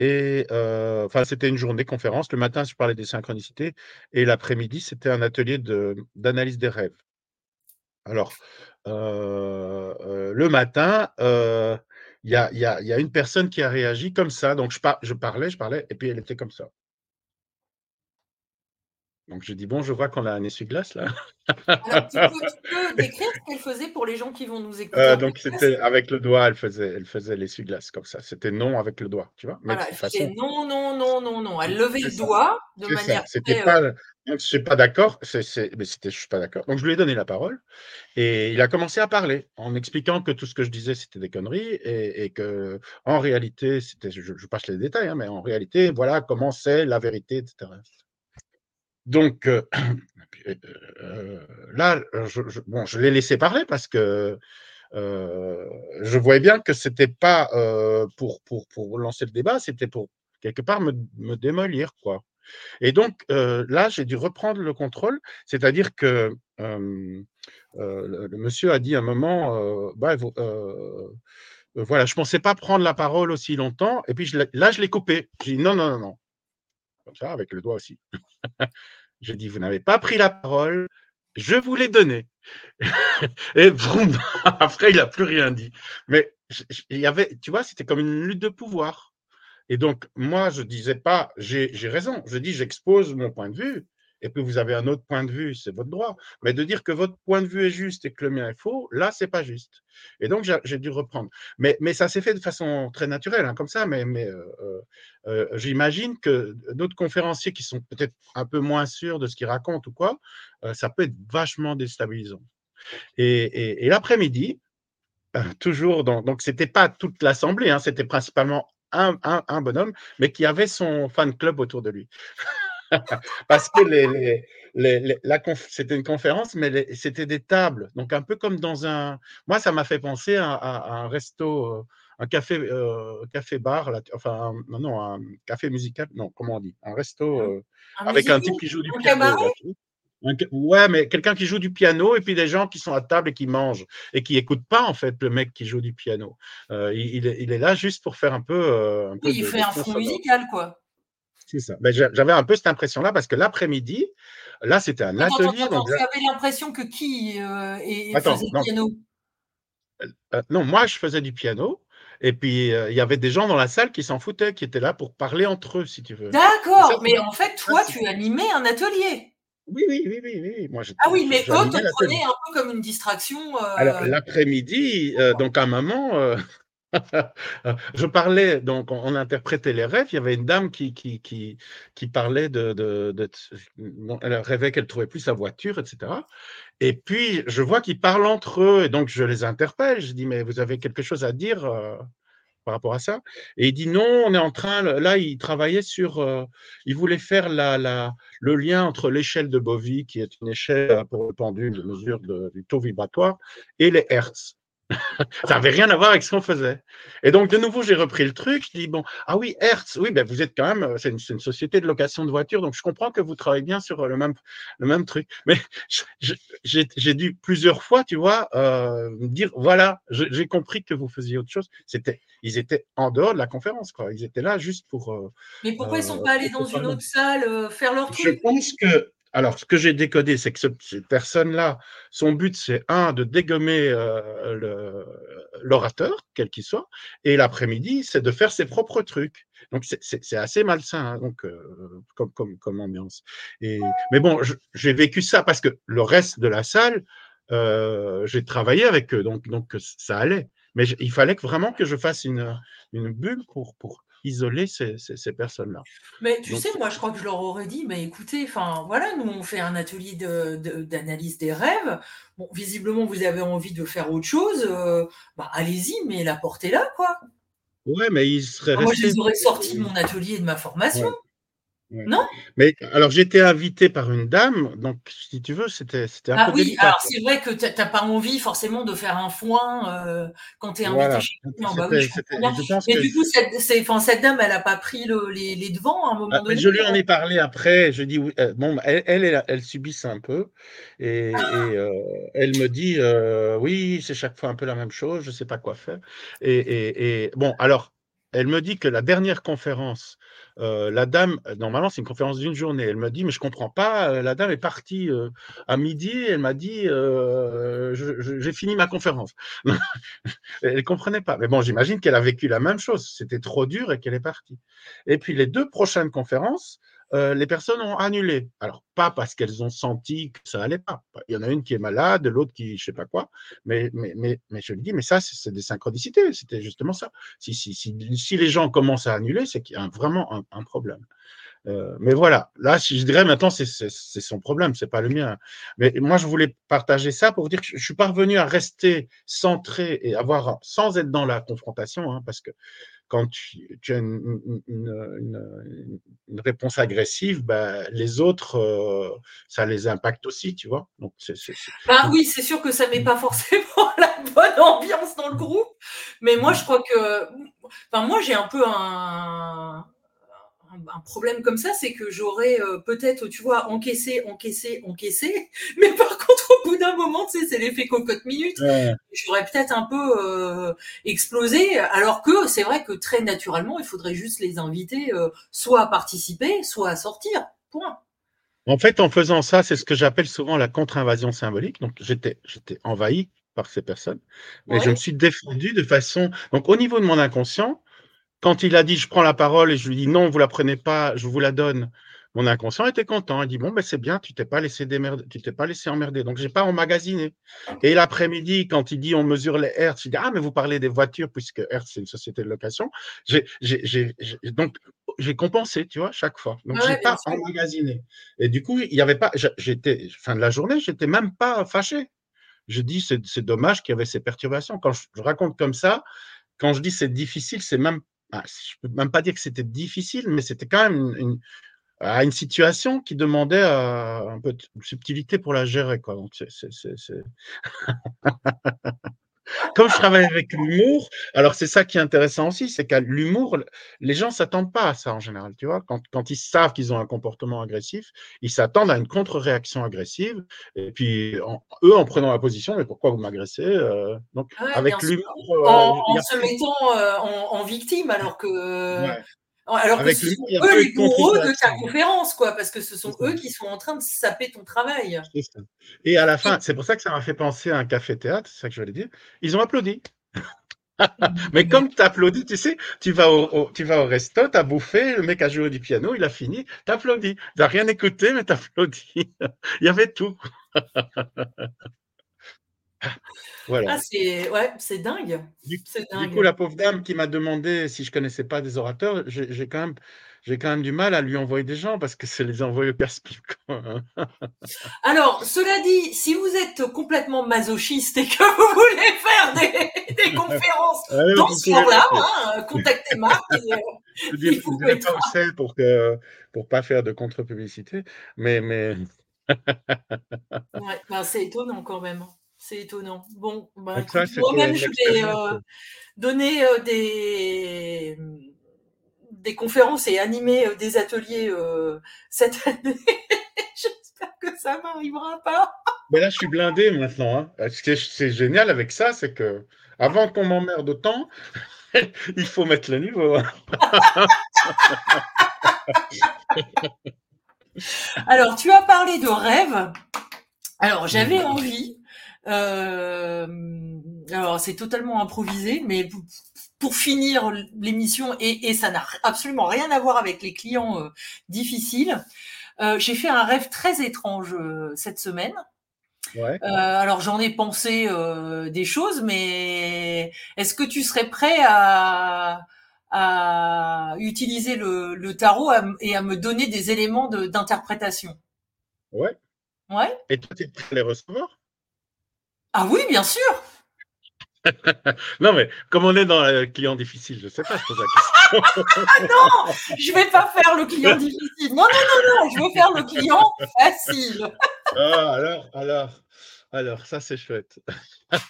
Et enfin, c'était une journée conférence. Le matin, je parlais des synchronicités, et l'après-midi, c'était un atelier de, d'analyse des rêves. Alors, le matin, il y a, une personne qui a réagi comme ça. Donc, je, je parlais, je parlais, et puis elle était comme ça. Donc, je dis, bon, je vois qu'on a un essuie-glace là. Alors, tu, peux, [laughs] décrire ce qu'elle faisait pour les gens qui vont nous écouter Donc, c'était avec le doigt, elle faisait, elle faisait l'essuie-glace comme ça. C'était non avec le doigt, tu vois. voilà, non, non, non, non, non. Elle levait le doigt de manière. C'était pas, je ne suis pas d'accord, mais c'était, je suis pas d'accord. Donc je lui ai donné la parole et il a commencé à parler en expliquant que tout ce que je disais c'était des conneries et, que en réalité, c'était, je, passe les détails, hein, mais en réalité, voilà comment c'est la vérité, etc. Donc [clears throat] euh, euh, là, je, bon, je l'ai laissé parler parce que euh, je voyais bien que c'était pas pour, pour, pour lancer le débat, c'était pour quelque part me, me démolir, quoi. Et donc, là, j'ai dû reprendre le contrôle, c'est-à-dire que le, monsieur a dit à un moment, bah, voilà, je ne pensais pas prendre la parole aussi longtemps, et puis là, je l'ai coupé. J'ai dit non, non, non, non. Comme ça, avec le doigt aussi. [laughs] j'ai dit, vous n'avez pas pris la parole, je vous l'ai donnée. [laughs] et [laughs] après, il n'a plus rien dit. Mais il y avait, tu vois, c'était comme une lutte de pouvoir. Et donc, moi, je disais pas, j'ai raison, je dis, j'expose mon point de vue, et puis vous avez un autre point de vue, c'est votre droit. Mais de dire que votre point de vue est juste et que le mien est faux, là, c'est pas juste. Et donc, j'ai dû reprendre. Mais, ça s'est fait de façon très naturelle, hein, comme ça. Mais, euh, euh, euh, j'imagine que d'autres conférenciers qui sont peut-être un peu moins sûrs de ce qu'ils racontent ou quoi, ça peut être vachement déstabilisant. Et, l'après-midi, toujours, dans, donc c'était pas toute l'assemblée, hein, c'était principalement un, bonhomme, mais qui avait son fan club autour de lui. [laughs] Parce que les, les, la c'était une conférence, mais c'était des tables. Donc, un peu comme dans un. Moi, ça m'a fait penser à, un resto, euh, un café, euh, café bar, enfin, non, non, un café musical, non, comment on dit? Un resto euh, avec un type qui joue du piano. ouais, mais quelqu'un qui joue du piano et puis des gens qui sont à table et qui mangent et qui n'écoutent pas en fait le mec qui joue du piano. il, il, est là juste pour faire un peu. oui, il fait un fond musical, quoi. C'est ça. Ben, j'avais un peu cette impression-là parce que l'après-midi, là, c'était un atelier. Attends, tu avais l'impression que qui euh, faisait du piano? Euh, euh, Non, moi, je faisais du piano. Et puis, il y avait des gens dans la salle qui s'en foutaient, qui étaient là pour parler entre eux, si tu veux. D'accord, mais en fait, toi, tu animais un atelier. Oui, oui, oui, oui, oui. Moi, ah oui, mais eux te prenaient un peu comme une distraction. Alors, l'après-midi, donc à un moment, je parlais, donc on, interprétait les rêves. Il y avait une dame qui, qui, parlait de, Elle rêvait qu'elle trouvait plus sa voiture, etc. Et puis, je vois qu'ils parlent entre eux, et donc je les interpelle. Je dis, mais vous avez quelque chose à dire euh, par rapport à ça? Et il dit, non, on est en train. Là, il travaillait sur. Euh, il voulait faire la, le lien entre l'échelle de Bovie, qui est une échelle pour le pendule de mesure du taux vibratoire, et les Hertz [laughs] ça n'avait rien à voir avec ce qu'on faisait. Et donc, de nouveau, j'ai repris le truc. Je dis, bon, ah oui, Hertz, oui, ben, vous êtes quand même, euh, c'est une, une, société de location de voitures, donc je comprends que vous travaillez bien sur euh, le même, le même truc. Mais [laughs] j'ai dû plusieurs fois, tu vois, euh, me dire, voilà, j'ai compris que vous faisiez autre chose. C'était, ils étaient en dehors de la conférence, quoi. Ils étaient là juste pour. Mais pourquoi ils ne sont pas allés dans une autre salle faire leur truc? Je pense que alors, ce que j'ai décodé, c'est que cette personne-là, son but, c'est un, de dégommer euh, l'orateur, quel qu'il soit, et l'après-midi, c'est de faire ses propres trucs. Donc, c'est assez malsain hein, donc, euh, comme, ambiance. Mais bon, j'ai vécu ça parce que le reste de la salle, euh, j'ai travaillé avec eux, donc, donc ça allait. Mais il fallait vraiment que je fasse une, une bulle pour, pour, isoler ces, personnes-là. Mais tu sais, moi, je crois que je leur aurais dit, mais écoutez, enfin, voilà, nous, on fait un atelier d'analyse des rêves. Bon, visiblement, vous avez envie de faire autre chose. Euh, bah, allez-y, mais la portez là, quoi. Ouais, mais ils seraient Moi, je les aurais sortis de mon atelier de ma formation. Non? Mais alors j'étais invité par une dame, donc si tu veux, c'était un ah, oui, alors c'est vrai que tu n'as pas envie forcément de faire un foin euh, quand tu es invité chez quelqu'un. Bah oui, Mais du coup, cette, cette, dame, elle n'a pas pris le, les, les, devants à un moment ah, donné. Je lui en ai parlé après, je dis, euh, bon, elle, elle, elle, subit ça un peu, et, ah. euh, elle me dit, oui, c'est chaque fois un peu la même chose, je ne sais pas quoi faire. Et, et bon, alors, elle me dit que la dernière conférence euh, la dame, euh, normalement, c'est une conférence d'une journée. Elle m'a dit, mais je comprends pas. Euh, la dame est partie à midi. Elle m'a dit, j'ai fini ma conférence. [laughs] elle comprenait pas. Mais bon, j'imagine qu'elle a vécu la même chose. C'était trop dur et qu'elle est partie. Et puis les deux prochaines conférences, euh, les personnes ont annulé. Alors, pas parce qu'elles ont senti que ça allait pas. Il y en a une qui est malade, l'autre qui je sais pas quoi. Mais, mais, mais, mais je lui dis, mais ça, c'est des synchronicités. C'était justement ça. Si, si, si, si, les gens commencent à annuler, c'est qu'il y a vraiment un, problème. Euh, mais voilà, là, je dirais maintenant, c'est son problème, c'est pas le mien. Mais moi, je voulais partager ça pour dire que je suis parvenu à rester centré et avoir, sans être dans la confrontation, hein, parce que quand tu, as une, réponse agressive, bah, les autres, euh, ça les impacte aussi, tu vois. Donc, bah oui, c'est sûr que ça met pas forcément [laughs] la bonne ambiance dans le groupe, mais moi, je crois que, enfin, moi, j'ai un peu un, un problème comme ça, c'est que j'aurais euh, peut-être, tu vois, encaissé, encaissé, encaissé, [laughs] mais par contre, au bout d'un moment, tu sais, c'est l'effet cocotte minute. J'aurais peut-être un peu euh, explosé, alors que c'est vrai que très naturellement, il faudrait juste les inviter euh, soit à participer, soit à sortir. Point. En fait, en faisant ça, c'est ce que j'appelle souvent la contre-invasion symbolique. Donc, j'étais, j'étais envahi par ces personnes, mais je me suis défendu de façon. Donc, au niveau de mon inconscient, quand il a dit je prends la parole et je lui dis non, vous la prenez pas, je vous la donne, mon inconscient était content. Il dit bon ben c'est bien, tu t'es pas laissé démerder, tu t'es pas laissé emmerder. Donc j'ai pas emmagasiné. Et l'après-midi, quand il dit on mesure les hertz, je dis ah mais vous parlez des voitures puisque Hertz c'est une société de location. J'ai, donc j'ai compensé, tu vois, chaque fois. Donc j'ai pas emmagasiné. Et du coup il y avait pas, j'étais fin de la journée, j'étais même pas fâché. Je dis c'est dommage qu'il y avait ces perturbations. Quand je raconte comme ça, quand je dis c'est difficile, c'est même ah, je ne peux même pas dire que c'était difficile, mais c'était quand même une, une, situation qui demandait euh, un peu de subtilité pour la gérer. Quoi. Comme je travaille avec l'humour, alors c'est ça qui est intéressant aussi, c'est qu'à l'humour, les gens s'attendent pas à ça en général, tu vois. Quand, quand ils savent qu'ils ont un comportement agressif, ils s'attendent à une contre-réaction agressive. Et puis, eux, en prenant la position, mais pourquoi vous m'agressez euh, Donc, avec l'humour. Euh, en, se mettant euh, en, victime, alors que. Alors que ce sont eux les bourreaux de ta conférence, quoi, parce que ce sont eux qui sont en train de saper ton travail. Et à la fin, c'est pour ça que ça m'a fait penser à un café-théâtre, c'est ça que je voulais dire. Ils ont applaudi. [laughs] Mais comme tu applaudis, tu sais, tu vas au, tu vas au resto, tu as bouffé, le mec a joué du piano, il a fini, tu applaudis. Tu n'as rien écouté, mais tu applaudis. [laughs] il y avait tout. [laughs] Voilà. Ah, c'est ouais, c'est dingue. Du, coup, la pauvre dame qui m'a demandé si je connaissais pas des orateurs, j'ai quand même j'ai quand même du mal à lui envoyer des gens parce que c'est les envoyer au hein. [laughs] Alors, cela dit, si vous êtes complètement masochiste et que vous voulez faire des, des conférences dans ce genre-là, hein, contactez Marc. Et, [laughs] je ne vous pas où pour que pour pas faire de contre-publicité, mais mais. ouais, ben, c'est étonnant quand même. C'est étonnant. Bon, bah, moi-même, je vais euh, donner euh, des, des conférences et animer euh, des ateliers cette [laughs] année. J'espère que ça m'arrivera pas. Mais là, je suis blindé maintenant. Hein. Ce qui est, génial avec ça, c'est que avant qu'on m'emmerde autant, [laughs] il faut mettre le niveau. Hein. [laughs] Alors, tu as parlé de rêve. Alors, j'avais envie euh, alors c'est totalement improvisé, mais pour, finir l'émission et, ça n'a absolument rien à voir avec les clients euh, difficiles. Euh, j'ai fait un rêve très étrange cette semaine. Ouais. alors j'en ai pensé des choses, mais est-ce que tu serais prêt à, à utiliser le, le tarot et à me donner des éléments d'interprétation? Ouais. Ouais. Et toi, tu es prêt à les recevoir? Ah oui, bien sûr. [laughs] non, mais comme on est dans le client difficile, je ne sais pas, je pose la question. [laughs] ah non, je ne vais pas faire le client difficile. Non, non, non, non, je veux faire le client facile. ah, alors, alors, alors, ça c'est chouette. [laughs] ah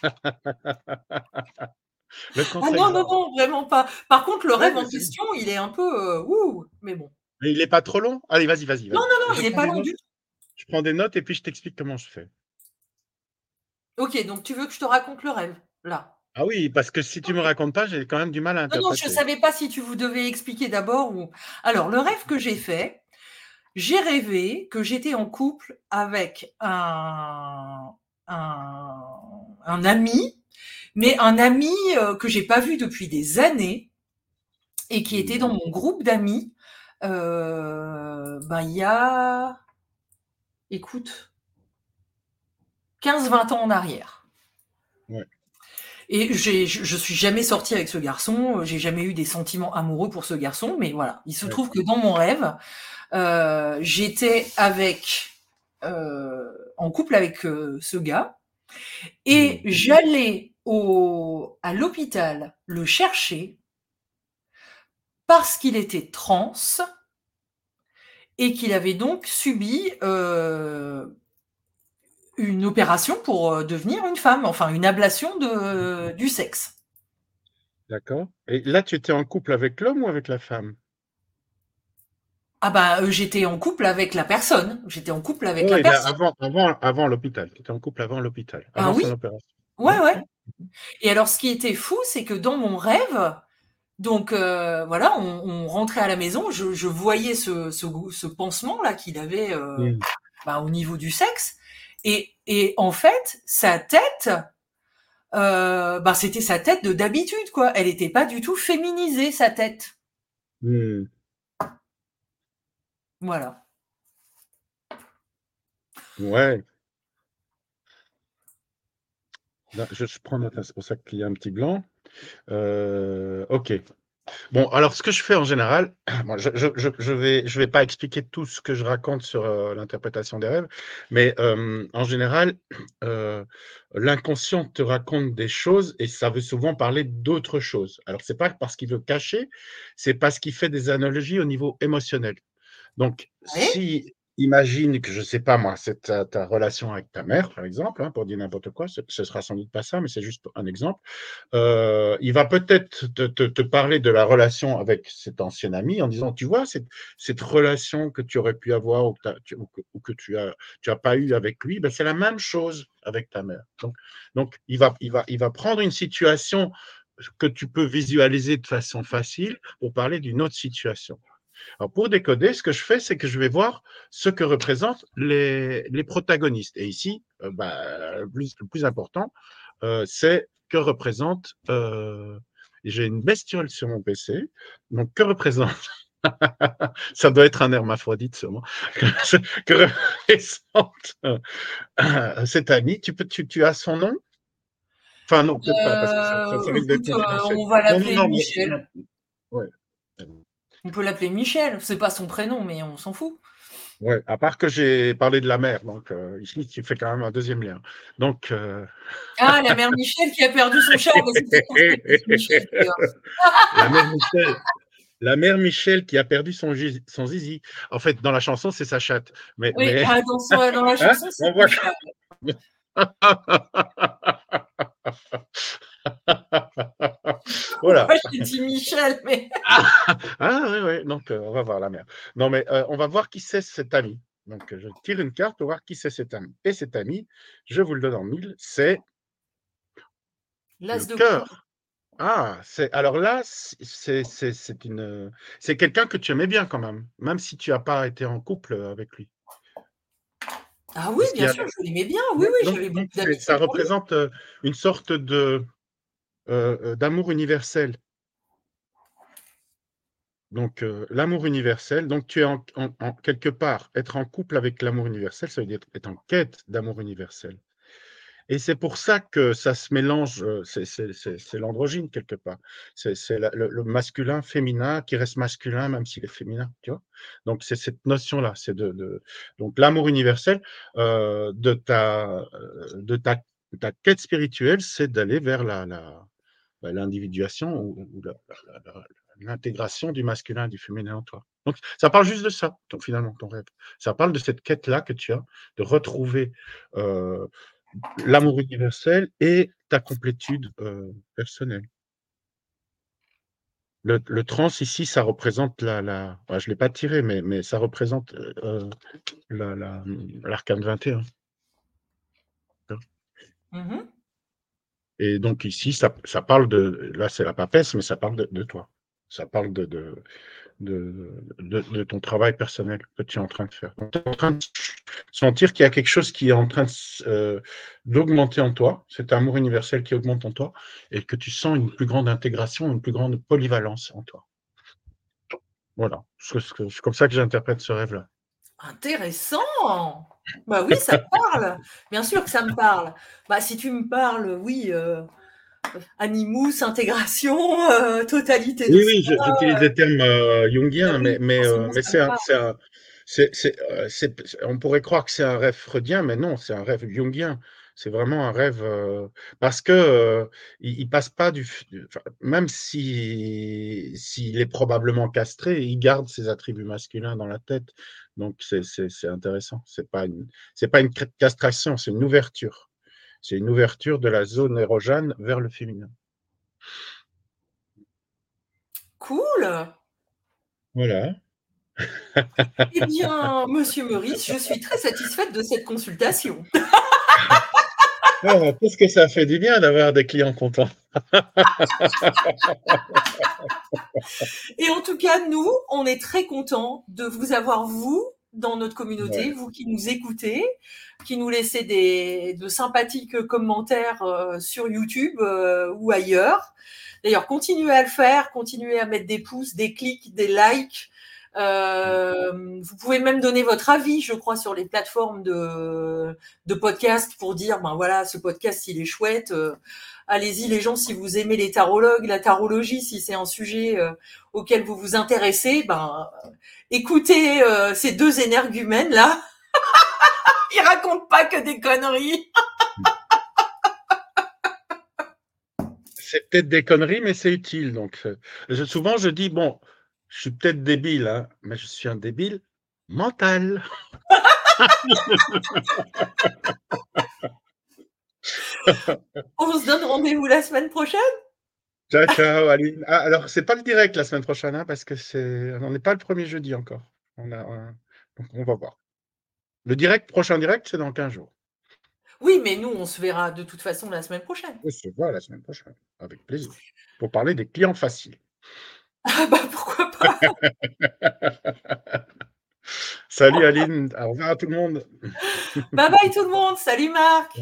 non, non, non, vraiment pas. Par contre, le rêve en question, il est un peu euh, ouh, mais bon. Mais il n'est pas trop long? Allez, vas-y, vas-y. non, non, non, il n'est pas long du tout. Je prends des notes et puis je t'explique comment je fais. Ok, donc tu veux que je te raconte le rêve, là? Ah oui, parce que si tu me racontes pas, j'ai quand même du mal à interpréter. Non, non, je ne savais pas si tu vous devais expliquer d'abord ou. Alors, le rêve que j'ai fait, j'ai rêvé que j'étais en couple avec un, un, ami, mais un ami euh, que j'ai pas vu depuis des années et qui était dans mon groupe d'amis. Euh, ben, il y a. Écoute, 15-20 ans en arrière. Et j'ai, je suis jamais sortie avec ce garçon, j'ai jamais eu des sentiments amoureux pour ce garçon, mais voilà, il se trouve que dans mon rêve, euh, j'étais avec, euh, en couple avec euh, ce gars, et mmh. j'allais au, à l'hôpital le chercher parce qu'il était trans et qu'il avait donc subi une opération pour euh, devenir une femme, enfin une ablation de, du sexe. D'accord. Et là, tu étais en couple avec l'homme ou avec la femme? Ah bah euh, j'étais en couple avec la personne. J'étais en couple avec la personne. Avant, avant, avant l'hôpital. Tu étais en couple avant l'hôpital. ah oui. Ouais, ouais. Et alors, ce qui était fou, c'est que dans mon rêve, donc euh, voilà, on, rentrait à la maison, je, voyais ce, ce, pansement là qu'il avait mmh. bah, au niveau du sexe. Et, et en fait, sa tête, euh, bah, c'était sa tête de d'habitude, quoi. Elle n'était pas du tout féminisée, sa tête. Hmm. Voilà. Ouais. je, prends note, c'est pour ça qu'il y a un petit blanc. Euh, ok. Bon, alors ce que je fais en général, [clears throat] je ne vais, je vais pas expliquer tout ce que je raconte sur euh, l'interprétation des rêves, mais euh, en général, [clears throat] l'inconscient te raconte des choses et ça veut souvent parler d'autres choses. Alors, ce n'est pas parce qu'il veut cacher, c'est parce qu'il fait des analogies au niveau émotionnel. Donc, si imagine que, je ne sais pas moi, c'est ta, relation avec ta mère, par exemple, hein, pour dire n'importe quoi, ce, sera sans doute pas ça, mais c'est juste un exemple. Euh, il va peut-être te, parler de la relation avec cet ancien ami en disant, tu vois, cette, cette relation que tu aurais pu avoir ou que, tu n'as tu as pas eu avec lui, ben, c'est la même chose avec ta mère. Donc, donc il, va, il, va, il va prendre une situation que tu peux visualiser de façon facile pour parler d'une autre situation. Alors pour décoder, ce que je fais, c'est que je vais voir ce que représentent les, protagonistes. Et ici, euh, bah, le, plus, important, euh, c'est que représente. Euh, j'ai une bestiole sur mon PC. Donc, que représente. [laughs] Ça doit être un hermaphrodite, sûrement. [laughs] que représente [laughs] cet ami? Tu, peux, tu, as son nom? Enfin, non, peut-être pas, parce que ça, ça, On va l'appeler Michel. Ouais. On peut l'appeler Michel, c'est pas son prénom, mais on s'en fout. Ouais, à part que j'ai parlé de la mère, donc euh, ici tu fais quand même un deuxième lien. Donc euh, ah, la mère Michel qui a perdu son chat. la mère Michel. La mère Michel qui a perdu son, son zizi. En fait, dans la chanson, c'est sa chatte. Mais, oui, mais... Ah, dans, dans, la hein? chanson, c'est sa chatte. [laughs] [laughs] voilà. Moi, j'ai dit Michel, mais. [laughs] ah, oui, oui. Donc, euh, on va voir la mère. Non, mais euh, on va voir qui c'est cet ami. Donc, je tire une carte pour voir qui c'est cet ami. Et cet ami, je vous le donne en mille, c'est. L'as de cœur. Ah, c'est alors là, c'est une c'est quelqu'un que tu aimais bien quand même, même si tu n'as pas été en couple avec lui. Ah oui, bien sûr, je l'aimais bien. Oui, oui, j'avais Ça représente euh, une sorte de euh, euh, d'amour universel. Donc, l'amour universel, donc tu es en, quelque part, être en couple avec l'amour universel, ça veut dire être en quête d'amour universel. Et c'est pour ça que ça se mélange, c'est l'androgyne quelque part. C'est le, masculin, féminin qui reste masculin même s'il est féminin, tu vois. Donc c'est cette notion-là, c'est de, donc l'amour universel de ta de ta, ta quête spirituelle, c'est d'aller vers la, bah, l'individuation ou, l'intégration du masculin et du féminin en toi. Donc, ça parle juste de ça, finalement, ton rêve. Ça parle de cette quête-là que tu as, de retrouver l'amour universel et ta complétude euh, personnelle. Le, trans ici, ça représente la, la je ne l'ai pas tiré, mais, mais ça représente euh, l'arcane 21. Mmh et donc ici, ça, parle de, là c'est la papesse, mais ça parle de, toi. Ça parle de, de, de, ton travail personnel que tu es en train de faire. tu es en train de sentir qu'il y a quelque chose qui est en train euh, d'augmenter en toi, cet amour universel qui augmente en toi, et que tu sens une plus grande intégration, une plus grande polyvalence en toi. Voilà, c'est comme ça que j'interprète ce rêve-là. Intéressant Bah oui, ça me [laughs] parle. Bien sûr que ça me parle. Bah si tu me parles, oui, euh, Animus, intégration, euh, totalité. Oui, oui, j'utilise des termes euh, jungiens, mais, mais, euh, mais c'est on pourrait croire que c'est un rêve freudien, mais non, c'est un rêve jungien. C'est vraiment un rêve parce que il, passe pas du, même si s'il est probablement castré, il garde ses attributs masculins dans la tête. Donc c'est intéressant. C'est pas une pas une castration, c'est une ouverture. C'est une ouverture de la zone érogène vers le féminin. Cool. Voilà. eh bien, monsieur Maurice, je suis très satisfaite de cette consultation. [laughs] oh, Qu'est-ce que ça fait du bien d'avoir des clients contents. [laughs] Et en tout cas, nous, on est très contents de vous avoir, vous, dans notre communauté, vous qui nous écoutez, qui nous laissez des, de sympathiques commentaires euh, sur YouTube euh, ou ailleurs. D'ailleurs, continuez à le faire, continuez à mettre des pouces, des clics, des likes. Euh, vous pouvez même donner votre avis, je crois, sur les plateformes de, de podcast pour dire, ben voilà, ce podcast, il est chouette. Allez-y, les gens, si vous aimez les tarologues, la tarologie, si c'est un sujet auquel vous vous intéressez, ben écoutez euh, ces deux énergumènes là. [laughs] Ils racontent pas que des conneries. c'est peut-être des conneries, mais c'est utile. Donc, euh, souvent, je dis bon, je suis peut-être débile, hein, mais je suis un débile mental. [laughs] On se donne rendez-vous la semaine prochaine? Ciao, ciao, Aline. Ah, alors, c'est pas le direct la semaine prochaine, hein, parce que c'est, on n'est pas le premier jeudi encore. On a, donc, on va voir. Le direct, prochain direct, c'est dans 15 jours. Oui, mais nous, on se verra de toute façon la semaine prochaine. On se voit la semaine prochaine, avec plaisir, pour parler des clients faciles. Ah bah pourquoi pas Salut Aline, au revoir à tout le monde. bye bye tout le monde, salut Marc.